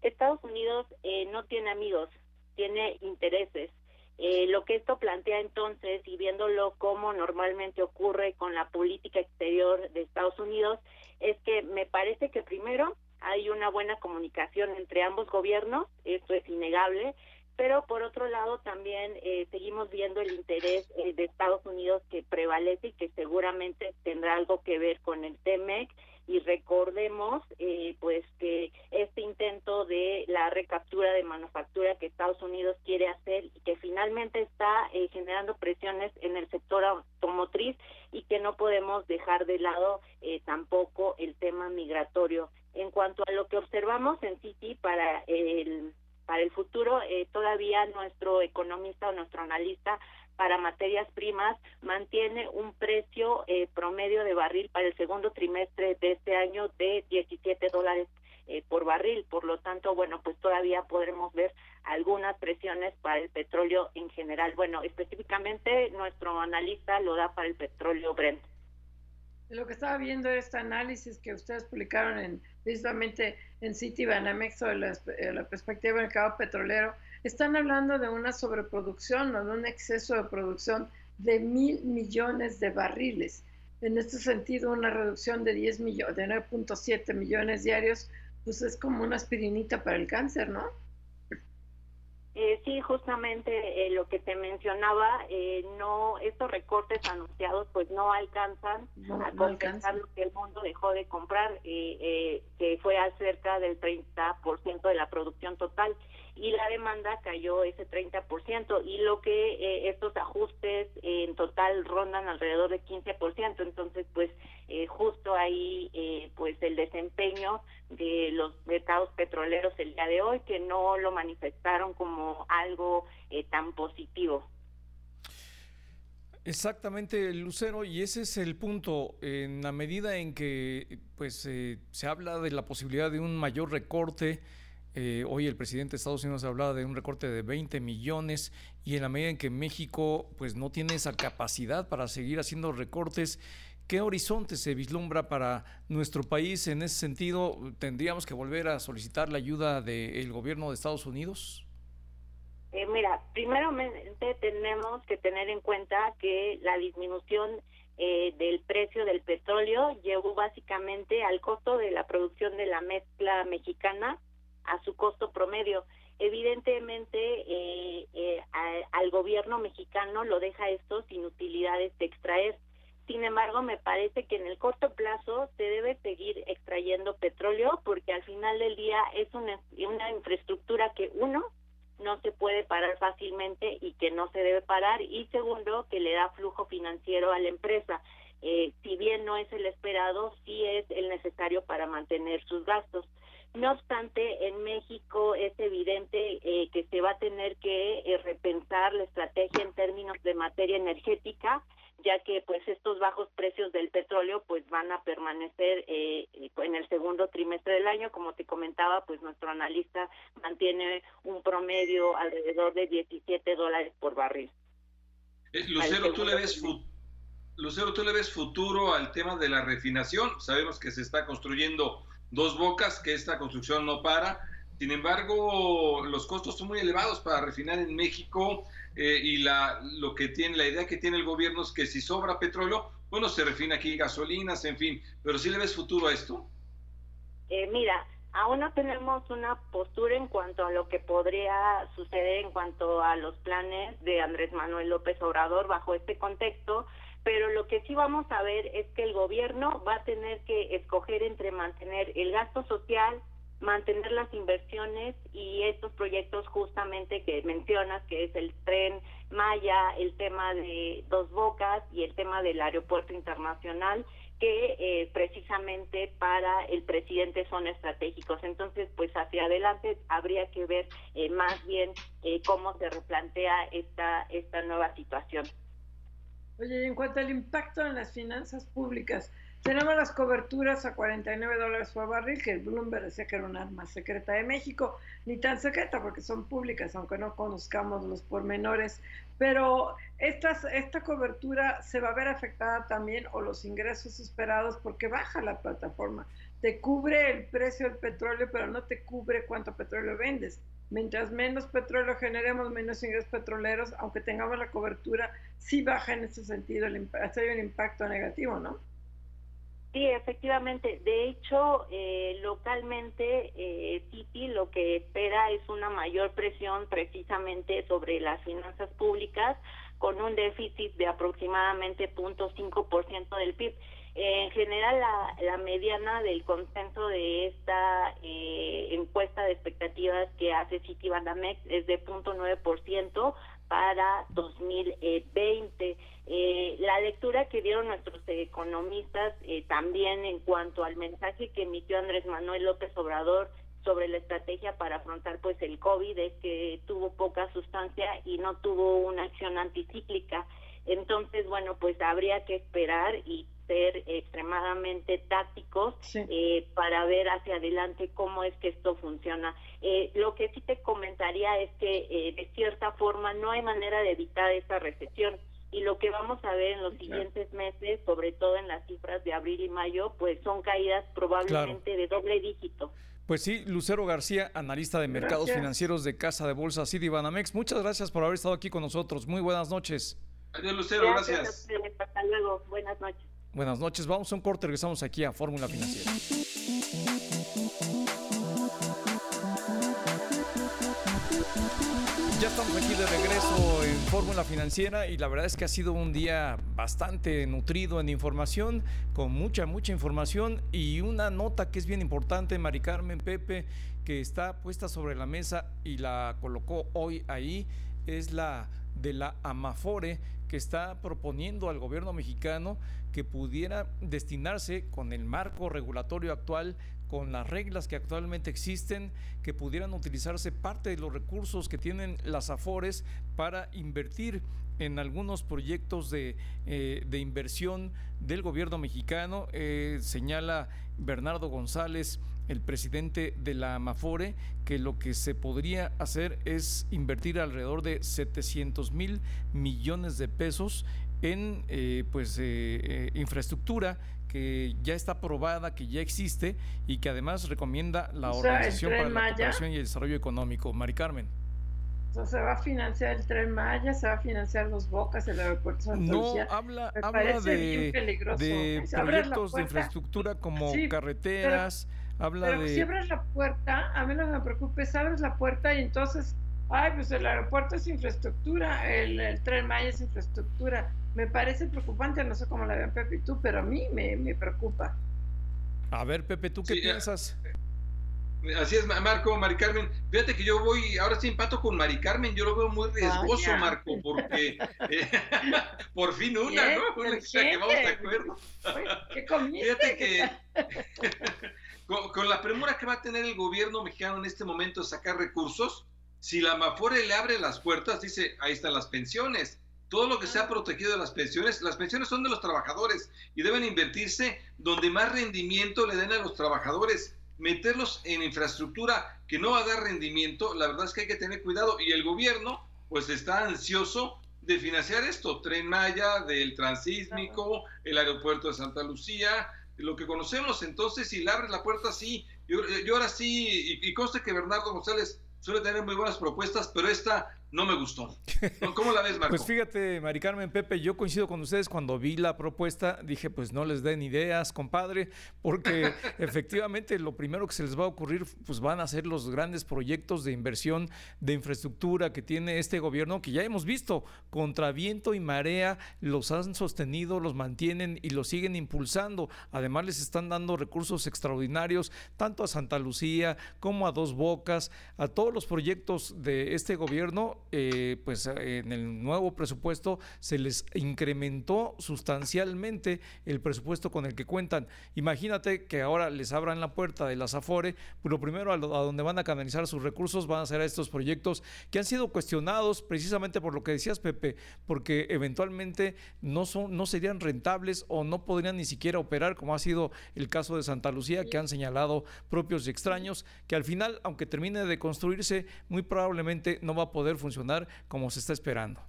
Estados Unidos no tiene amigos tiene intereses. Eh, lo que esto plantea entonces, y viéndolo como normalmente ocurre con la política exterior de Estados Unidos, es que me parece que primero hay una buena comunicación entre ambos gobiernos, esto es innegable, pero por otro lado también eh, seguimos viendo el interés eh, de Estados Unidos que prevalece y que seguramente tendrá algo que ver con el TEMEC y recordemos eh, pues que este intento de la recaptura de manufactura que Estados Unidos quiere hacer y que finalmente está eh, generando presiones en el sector automotriz y que no podemos dejar de lado eh, tampoco el tema migratorio. En cuanto a lo que observamos en Citi para el para el futuro, todavía nuestro economista o nuestro analista para materias primas mantiene un precio eh, promedio de barril para el segundo trimestre de este año de 17 dólares eh, por barril. Por lo tanto, bueno, pues todavía podremos ver algunas presiones para el petróleo en general. Bueno, específicamente nuestro analista lo da para el petróleo Brent. Lo que estaba viendo era este análisis que ustedes publicaron en, precisamente en City Banamex sobre la, eh, la perspectiva del mercado petrolero están hablando de una sobreproducción o de un exceso de producción de mil millones de barriles. En este sentido, una reducción de 10 millones, de 9.7 millones diarios, pues es como una aspirinita para el cáncer, ¿no? Eh, sí, justamente eh, lo que te mencionaba, eh, no estos recortes anunciados pues no alcanzan a compensar lo que el mundo dejó de comprar, eh, que fue acerca del 30% de la producción total y la demanda cayó ese 30% y lo que eh, estos ajustes en total rondan alrededor de 15%, entonces pues eh, justo ahí eh, pues el desempeño de los mercados petroleros el día de hoy que no lo manifestaron como algo tan positivo. Exactamente, Lucero, y ese es el punto. En la medida en que pues se habla de la posibilidad de un mayor recorte, eh, hoy el presidente de Estados Unidos hablaba de un recorte de 20 millones y en la medida en que México pues no tiene esa capacidad para seguir haciendo recortes, ¿qué horizonte se vislumbra para nuestro país en ese sentido? ¿Tendríamos que volver a solicitar la ayuda del gobierno de Estados Unidos? Eh, mira, primeramente tenemos que tener en cuenta que la disminución eh, del precio del petróleo llevó básicamente al costo de la producción de la mezcla mexicana a su costo promedio. Evidentemente, eh, eh al gobierno mexicano lo deja esto sin utilidades de extraer. Sin embargo, me parece que en el corto plazo se debe seguir extrayendo petróleo porque al final del día es una, una infraestructura que uno no se puede parar fácilmente y que no se debe parar y segundo que le da flujo financiero a la empresa. Eh, si bien no es el esperado, sí es el necesario para mantener sus gastos. No obstante, en México es evidente eh, que se va a tener que eh, repensar la estrategia en términos de materia energética ya que pues estos bajos precios del petróleo pues van a permanecer eh, en el segundo trimestre del año. Como te comentaba pues nuestro analista mantiene un promedio alrededor de 17 dólares por barril. Eh, Lucero tú le ves Lucero tú le ves futuro al tema de la refinación sabemos que se está construyendo dos bocas que esta construcción no para. Sin embargo, los costos son muy elevados para refinar en México eh, y la, lo que tiene, la idea que tiene el gobierno es que si sobra petróleo, bueno, se refina aquí gasolinas, en fin, pero ¿sí le ves futuro a esto? Eh, mira, aún no tenemos una postura en cuanto a lo que podría suceder en cuanto a los planes de Andrés Manuel López Obrador bajo este contexto, pero lo que sí vamos a ver es que el gobierno va a tener que escoger entre mantener el gasto social, mantener las inversiones y estos proyectos justamente que mencionas, que es el tren Maya, el tema de Dos Bocas y el tema del aeropuerto internacional, que eh, precisamente para el presidente son estratégicos. Entonces, pues hacia adelante habría que ver eh, más bien eh, cómo se replantea esta, esta nueva situación. Oye, en cuanto al impacto en las finanzas públicas, tenemos las coberturas a 49 dólares por barril, que el Bloomberg decía que era un arma secreta de México, ni tan secreta porque son públicas, aunque no conozcamos los pormenores. Pero esta, esta cobertura se va a ver afectada también o los ingresos esperados porque baja la plataforma. Te cubre el precio del petróleo, pero no te cubre cuánto petróleo vendes. Mientras menos petróleo generemos, menos ingresos petroleros, aunque tengamos la cobertura, sí baja en ese sentido, el, hay un impacto negativo, ¿no? Sí, efectivamente. De hecho, eh, localmente, eh, Titi lo que espera es una mayor presión precisamente sobre las finanzas públicas con un déficit de aproximadamente 0.5% del PIB. En general, la, la, mediana del consenso de esta eh, encuesta de expectativas que hace Citibanamex es de 0.9%, para 2020. Eh, la lectura que dieron nuestros economistas eh, también en cuanto al mensaje que emitió Andrés Manuel López Obrador sobre la estrategia para afrontar pues el COVID es que tuvo poca sustancia y no tuvo una acción anticíclica. Entonces, bueno, pues habría que esperar y ser extremadamente tácticos eh, para ver hacia adelante cómo es que esto funciona. Eh, lo que sí te comentaría es que eh, de cierta forma no hay manera de evitar esta recesión y lo que vamos a ver en los siguientes meses, sobre todo en las cifras de abril y mayo, pues son caídas probablemente de doble dígito. Pues sí, Lucero García, analista de mercados financieros de Casa de Bolsa Banamex. Muchas gracias por haber estado aquí con nosotros. Muy buenas noches. Adiós, Lucero, gracias. Hasta luego. Buenas noches. Buenas noches, vamos a un corte, regresamos aquí a Fórmula Financiera. Ya estamos aquí de regreso en Fórmula Financiera y la verdad es que ha sido un día bastante nutrido en información, con mucha, mucha información y una nota que es bien importante, Mari Carmen Pepe, que está puesta sobre la mesa y la colocó hoy ahí, es la de la Amafore que está proponiendo al gobierno mexicano que pudiera destinarse con el marco regulatorio actual con las reglas que actualmente existen, que pudieran utilizarse parte de los recursos que tienen las AFORES para invertir en algunos proyectos de, eh, inversión del gobierno mexicano, eh, señala Bernardo González, el presidente de la AMAFORE, que lo que se podría hacer es invertir alrededor de 700 mil millones de pesos en eh, pues infraestructura que ya está aprobada, que ya existe y que además recomienda la Organización para la Cooperación y el Desarrollo Económico. Mari Carmen. se va a financiar el tren Maya, se va a financiar los Bocas, el aeropuerto Santa No, habla, habla de, de proyectos de infraestructura como carreteras, habla pero de... si abres la puerta, a mí lo que me preocupa es abres la puerta y entonces, ay, pues el aeropuerto es infraestructura, el, el tren Maya es infraestructura, me parece preocupante, no sé cómo la ven Pepe y tú, pero a mí me, preocupa. A ver, Pepe, ¿tú qué piensas? Así es, Marco, Mari Carmen. Fíjate que yo voy, ahora sí empato con Mari Carmen, yo lo veo muy riesgoso, Marco, porque eh, por fin una, ¿no? Una que vamos de acuerdo. ¿Qué Fíjate que con, con, la premura que va a tener el gobierno mexicano en este momento de sacar recursos, si la Mafore le abre las puertas, dice, ahí están las pensiones, todo lo que se ha protegido de las pensiones, las pensiones son de los trabajadores y deben invertirse donde más rendimiento le den a los trabajadores. Meterlos en infraestructura que no va a dar rendimiento, la verdad es que hay que tener cuidado. Y el gobierno pues está ansioso de financiar esto, Tren Maya, del Transísmico, el aeropuerto de Santa Lucía, lo que conocemos, entonces si le abres la puerta sí, yo, ahora sí, y, y conste que Bernardo González suele tener muy buenas propuestas, pero esta no me gustó. ¿Cómo la ves, Marco? Pues fíjate, Mari Carmen, Pepe, yo coincido con ustedes cuando vi la propuesta, dije, pues no les den ideas, compadre, porque efectivamente lo primero que se les va a ocurrir, pues van a ser los grandes proyectos de inversión de infraestructura que tiene este gobierno, que ya hemos visto, contra viento y marea, los han sostenido, los mantienen y los siguen impulsando. Además, les están dando recursos extraordinarios, tanto a Santa Lucía como a Dos Bocas, a todos los proyectos de este gobierno eh, pues en el nuevo presupuesto se les incrementó sustancialmente el presupuesto con el que cuentan. Imagínate que ahora les abran la puerta de las Afore, lo primero a, donde van a canalizar sus recursos van a ser a estos proyectos que han sido cuestionados precisamente por lo que decías Pepe, porque eventualmente no son no serían rentables o no podrían ni siquiera operar como ha sido el caso de Santa Lucía que han señalado propios y extraños que al final aunque termine de construirse muy probablemente no va a poder funcionar como se está esperando.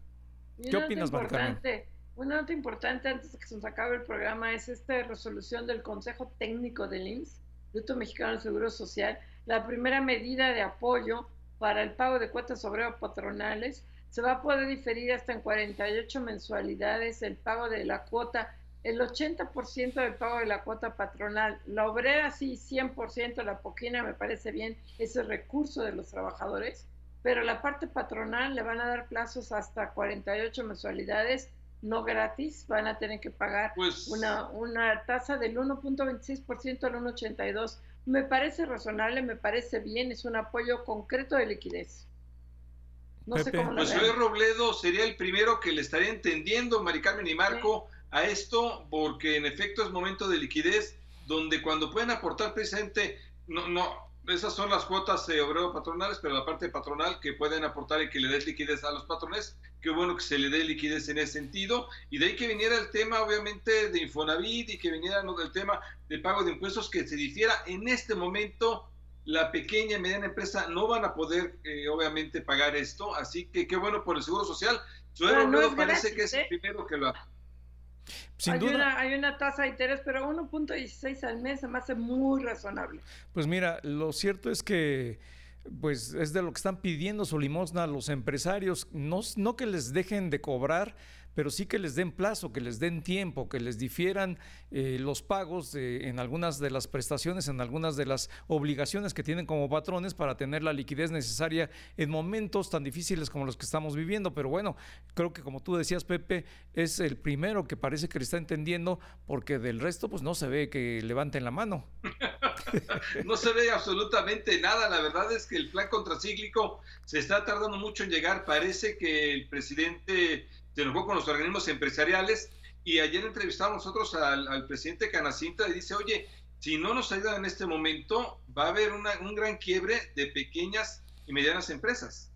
¿Qué opinas, importante, Una nota importante antes de que se nos acabe el programa es esta resolución del Consejo Técnico del IMSS, Instituto Mexicano de Seguro Social, la primera medida de apoyo para el pago de cuotas obrero patronales. Se va a poder diferir hasta en 48 mensualidades el pago de la cuota, el 80% del pago de la cuota patronal. La obrera sí, 100%, la poquina me parece bien, ese recurso de los trabajadores pero la parte patronal le van a dar plazos hasta 48 mensualidades, no gratis, van a tener que pagar pues una, una tasa del 1.26% al 1.82%. Me parece razonable, me parece bien, es un apoyo concreto de liquidez. No sé cómo pues Robledo sería el primero que le estaría entendiendo, Mari Carmen y Marco, a esto, porque en efecto es momento de liquidez, donde cuando pueden aportar precisamente, no, no, esas son las cuotas de obrero patronales, pero la parte patronal que pueden aportar y que le des liquidez a los patrones, qué bueno que se le dé liquidez en ese sentido, y de ahí que viniera el tema obviamente de Infonavit y que viniera ¿no? del tema de pago de impuestos que se difiera en este momento la pequeña y mediana empresa no van a poder eh, obviamente pagar esto, así que qué bueno por el Seguro Social. Su no, parece que es el ¿eh? primero que lo hace hay, Una, hay una tasa de interés, pero 1.16 al mes se me hace muy razonable. Pues mira, lo cierto es que pues es de lo que están pidiendo su limosna los empresarios, no, no que les dejen de cobrar, pero sí que les den plazo, que les den tiempo, que les difieran eh, los pagos en algunas de las prestaciones, en algunas de las obligaciones que tienen como patrones para tener la liquidez necesaria en momentos tan difíciles como los que estamos viviendo. Pero bueno, creo que como tú decías, Pepe, es el primero que parece que le está entendiendo, porque del resto, pues no se ve que levanten la mano. no se ve absolutamente nada. La verdad es que el plan contracíclico se está tardando mucho en llegar. Parece que el presidente se enojó con los organismos empresariales y ayer entrevistamos nosotros al, presidente Canacinta y dice, oye, si no nos ayudan en este momento, va a haber un gran quiebre de pequeñas y medianas empresas.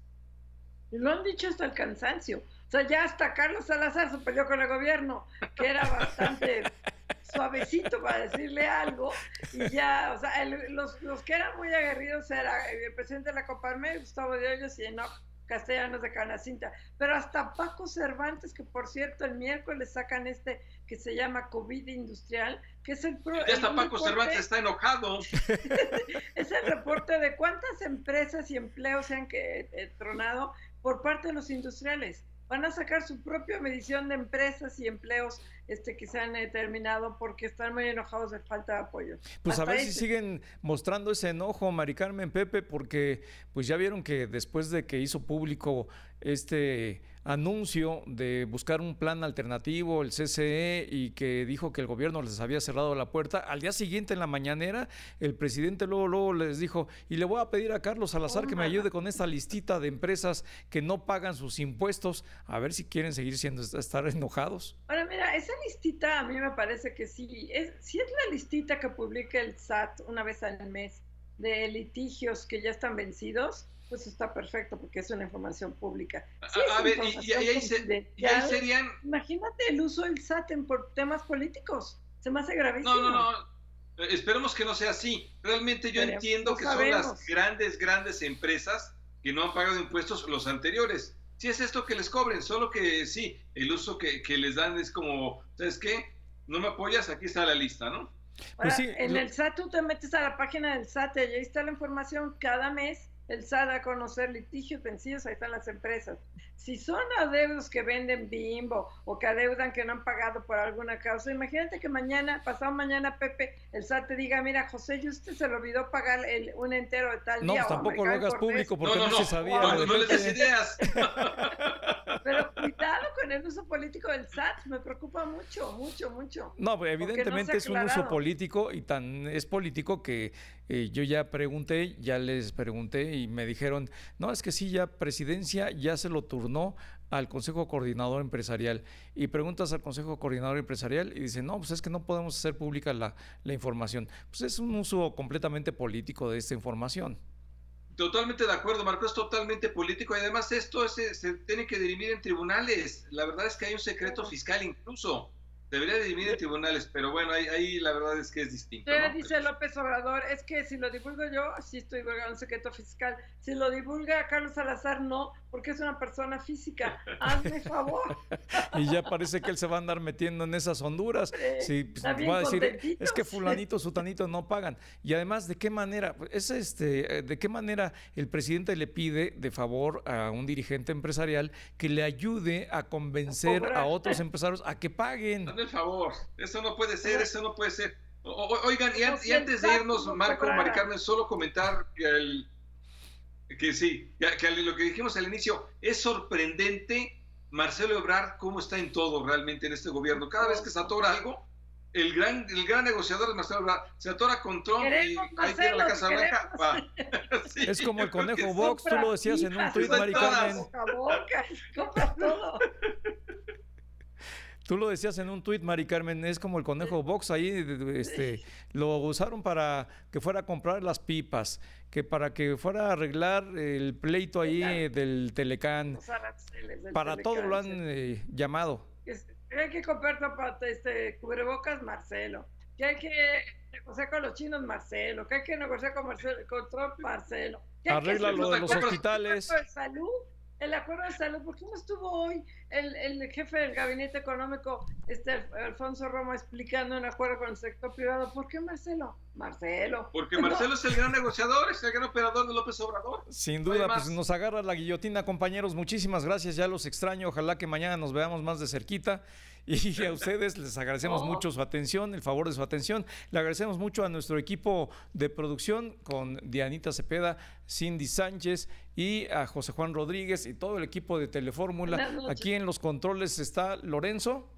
Lo han dicho hasta el cansancio. O sea, ya hasta Carlos Salazar se peleó con el gobierno, que era bastante suavecito para decirle algo. Y ya, o sea, los, los, que eran muy aguerridos era el presidente de la Coparme, Gustavo de Hoyos y Enoch Castellanos de Canacinta. Pero hasta Paco Cervantes, que por cierto el miércoles sacan este que se llama COVID industrial, que es el... ya hasta Paco Cervantes está enojado. es el reporte de cuántas empresas y empleos se han que, eh, tronado por parte de los industriales van a sacar su propia medición de empresas y empleos este, que se han determinado porque están muy enojados de falta de apoyo. Pues a ver si siguen mostrando ese enojo, Mari Carmen Pepe, porque pues ya vieron que después de que hizo público este anuncio de buscar un plan alternativo, el CCE, y que dijo que el gobierno les había cerrado la puerta, al día siguiente en la mañanera, el presidente luego, luego les dijo, y le voy a pedir a Carlos Salazar que me ayude con esta listita de empresas que no pagan sus impuestos, a ver si quieren seguir siendo, estar enojados. Ahora, mira, esa listita a mí me parece que sí, es, sí es la listita que publica el SAT una vez al mes de litigios que ya están vencidos, pues está perfecto porque es una información pública. a, ver, y, ahí serían... Imagínate el uso del SAT por temas políticos. Se me hace gravísimo. No, no, no. Esperemos que no sea así. Realmente yo entiendo que son las grandes, grandes empresas que no han pagado impuestos los anteriores. Si es esto que les cobren, solo que sí, el uso que, les dan es como, ¿sabes qué? No me apoyas, aquí está la lista, ¿no? Pues sí, en el SAT tú te metes a la página del SAT y ahí está la información cada mes el SAT a conocer litigios vencidos, ahí están las empresas. Si son adeudos que venden bimbo o que adeudan que no han pagado por alguna causa, imagínate que mañana, pasado mañana, Pepe, el SAT te diga, mira, José, y usted se le olvidó pagar el, un entero de tal no, día. No, tampoco lo hagas público porque no, se sabía. No, no, les des ideas. Pero el uso político del SAT, me preocupa mucho, mucho, mucho. No, pues, evidentemente es un uso político y tan es político que eh, yo ya pregunté, ya les pregunté y me dijeron, no, es que sí, ya presidencia ya se lo turnó al Consejo Coordinador Empresarial y preguntas al Consejo Coordinador Empresarial y dicen, no, pues es que no podemos hacer pública la, la información. Pues es un uso completamente político de esta información. Totalmente de acuerdo, Marco, es totalmente político y además esto se, se tiene que dirimir en tribunales. La verdad es que hay un secreto fiscal incluso. Debería dividir en tribunales, pero bueno, ahí, ahí, la verdad es que es distinto. Dice López Obrador, es que si lo divulgo yo, sí estoy divulgando un secreto fiscal. Si lo divulga Carlos Salazar, no, porque es una persona física. Hazme favor. y ya parece que él se va a andar metiendo en esas honduras. Sí, pues, va a decir, es que fulanito, sutanito no pagan. Y además, ¿de qué manera? Es este, ¿de qué manera el presidente le pide de favor a un dirigente empresarial que le ayude a convencer a, a otros empresarios a que paguen? el favor, eso no puede ser, eso no puede ser. oigan, y, antes de irnos, Marco, Mari Carmen, solo comentar que, el, que sí, que lo que dijimos al inicio, es sorprendente Marcelo Ebrard cómo está en todo realmente en este gobierno. Cada vez que se atora algo, el gran, el gran negociador es Marcelo Ebrard. Se atora con Trump y ahí tiene la Casa Blanca. es como el conejo Vox, tú lo decías en un tweet, Mari Carmen. Tú lo decías en un tuit, Mari Carmen, es como el conejo box ahí, este, lo usaron para que fuera a comprar las pipas, que para que fuera a arreglar el pleito ahí del Telecán. para todo lo han eh, llamado. hay que comprar este, cubrebocas, Marcelo. Que hay que negociar con los chinos, Marcelo. Que hay que negociar con, Marcelo, con Trump, Marcelo. Arregla lo de los hospitales. salud el acuerdo de salud, ¿por qué no estuvo hoy el, el, jefe del gabinete económico, este Alfonso Roma, explicando un acuerdo con el sector privado? ¿Por qué Marcelo? Marcelo. Porque Marcelo es el gran negociador, es el gran operador de López Obrador. Sin duda, pues nos agarra la guillotina, compañeros. Muchísimas gracias, ya los extraño. Ojalá que mañana nos veamos más de cerquita. Y a ustedes les agradecemos mucho su atención, el favor de su atención. Le agradecemos mucho a nuestro equipo de producción con Dianita Cepeda, Cindy Sánchez y a José Juan Rodríguez y todo el equipo de Telefórmula. Aquí en los controles está Lorenzo.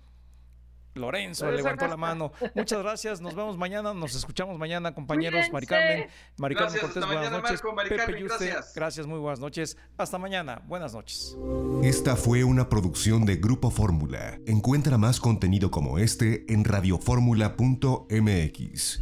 Lorenzo levantó la mano. Muchas gracias. Nos vemos mañana. Nos escuchamos mañana, compañeros. Mari Carmen, Mari Carmen Cortés, buenas noches. Pepe gracias. gracias, muy buenas noches. Hasta mañana. Buenas noches. Esta fue una producción de Grupo Fórmula. Encuentra más contenido como este en radioformula.mx.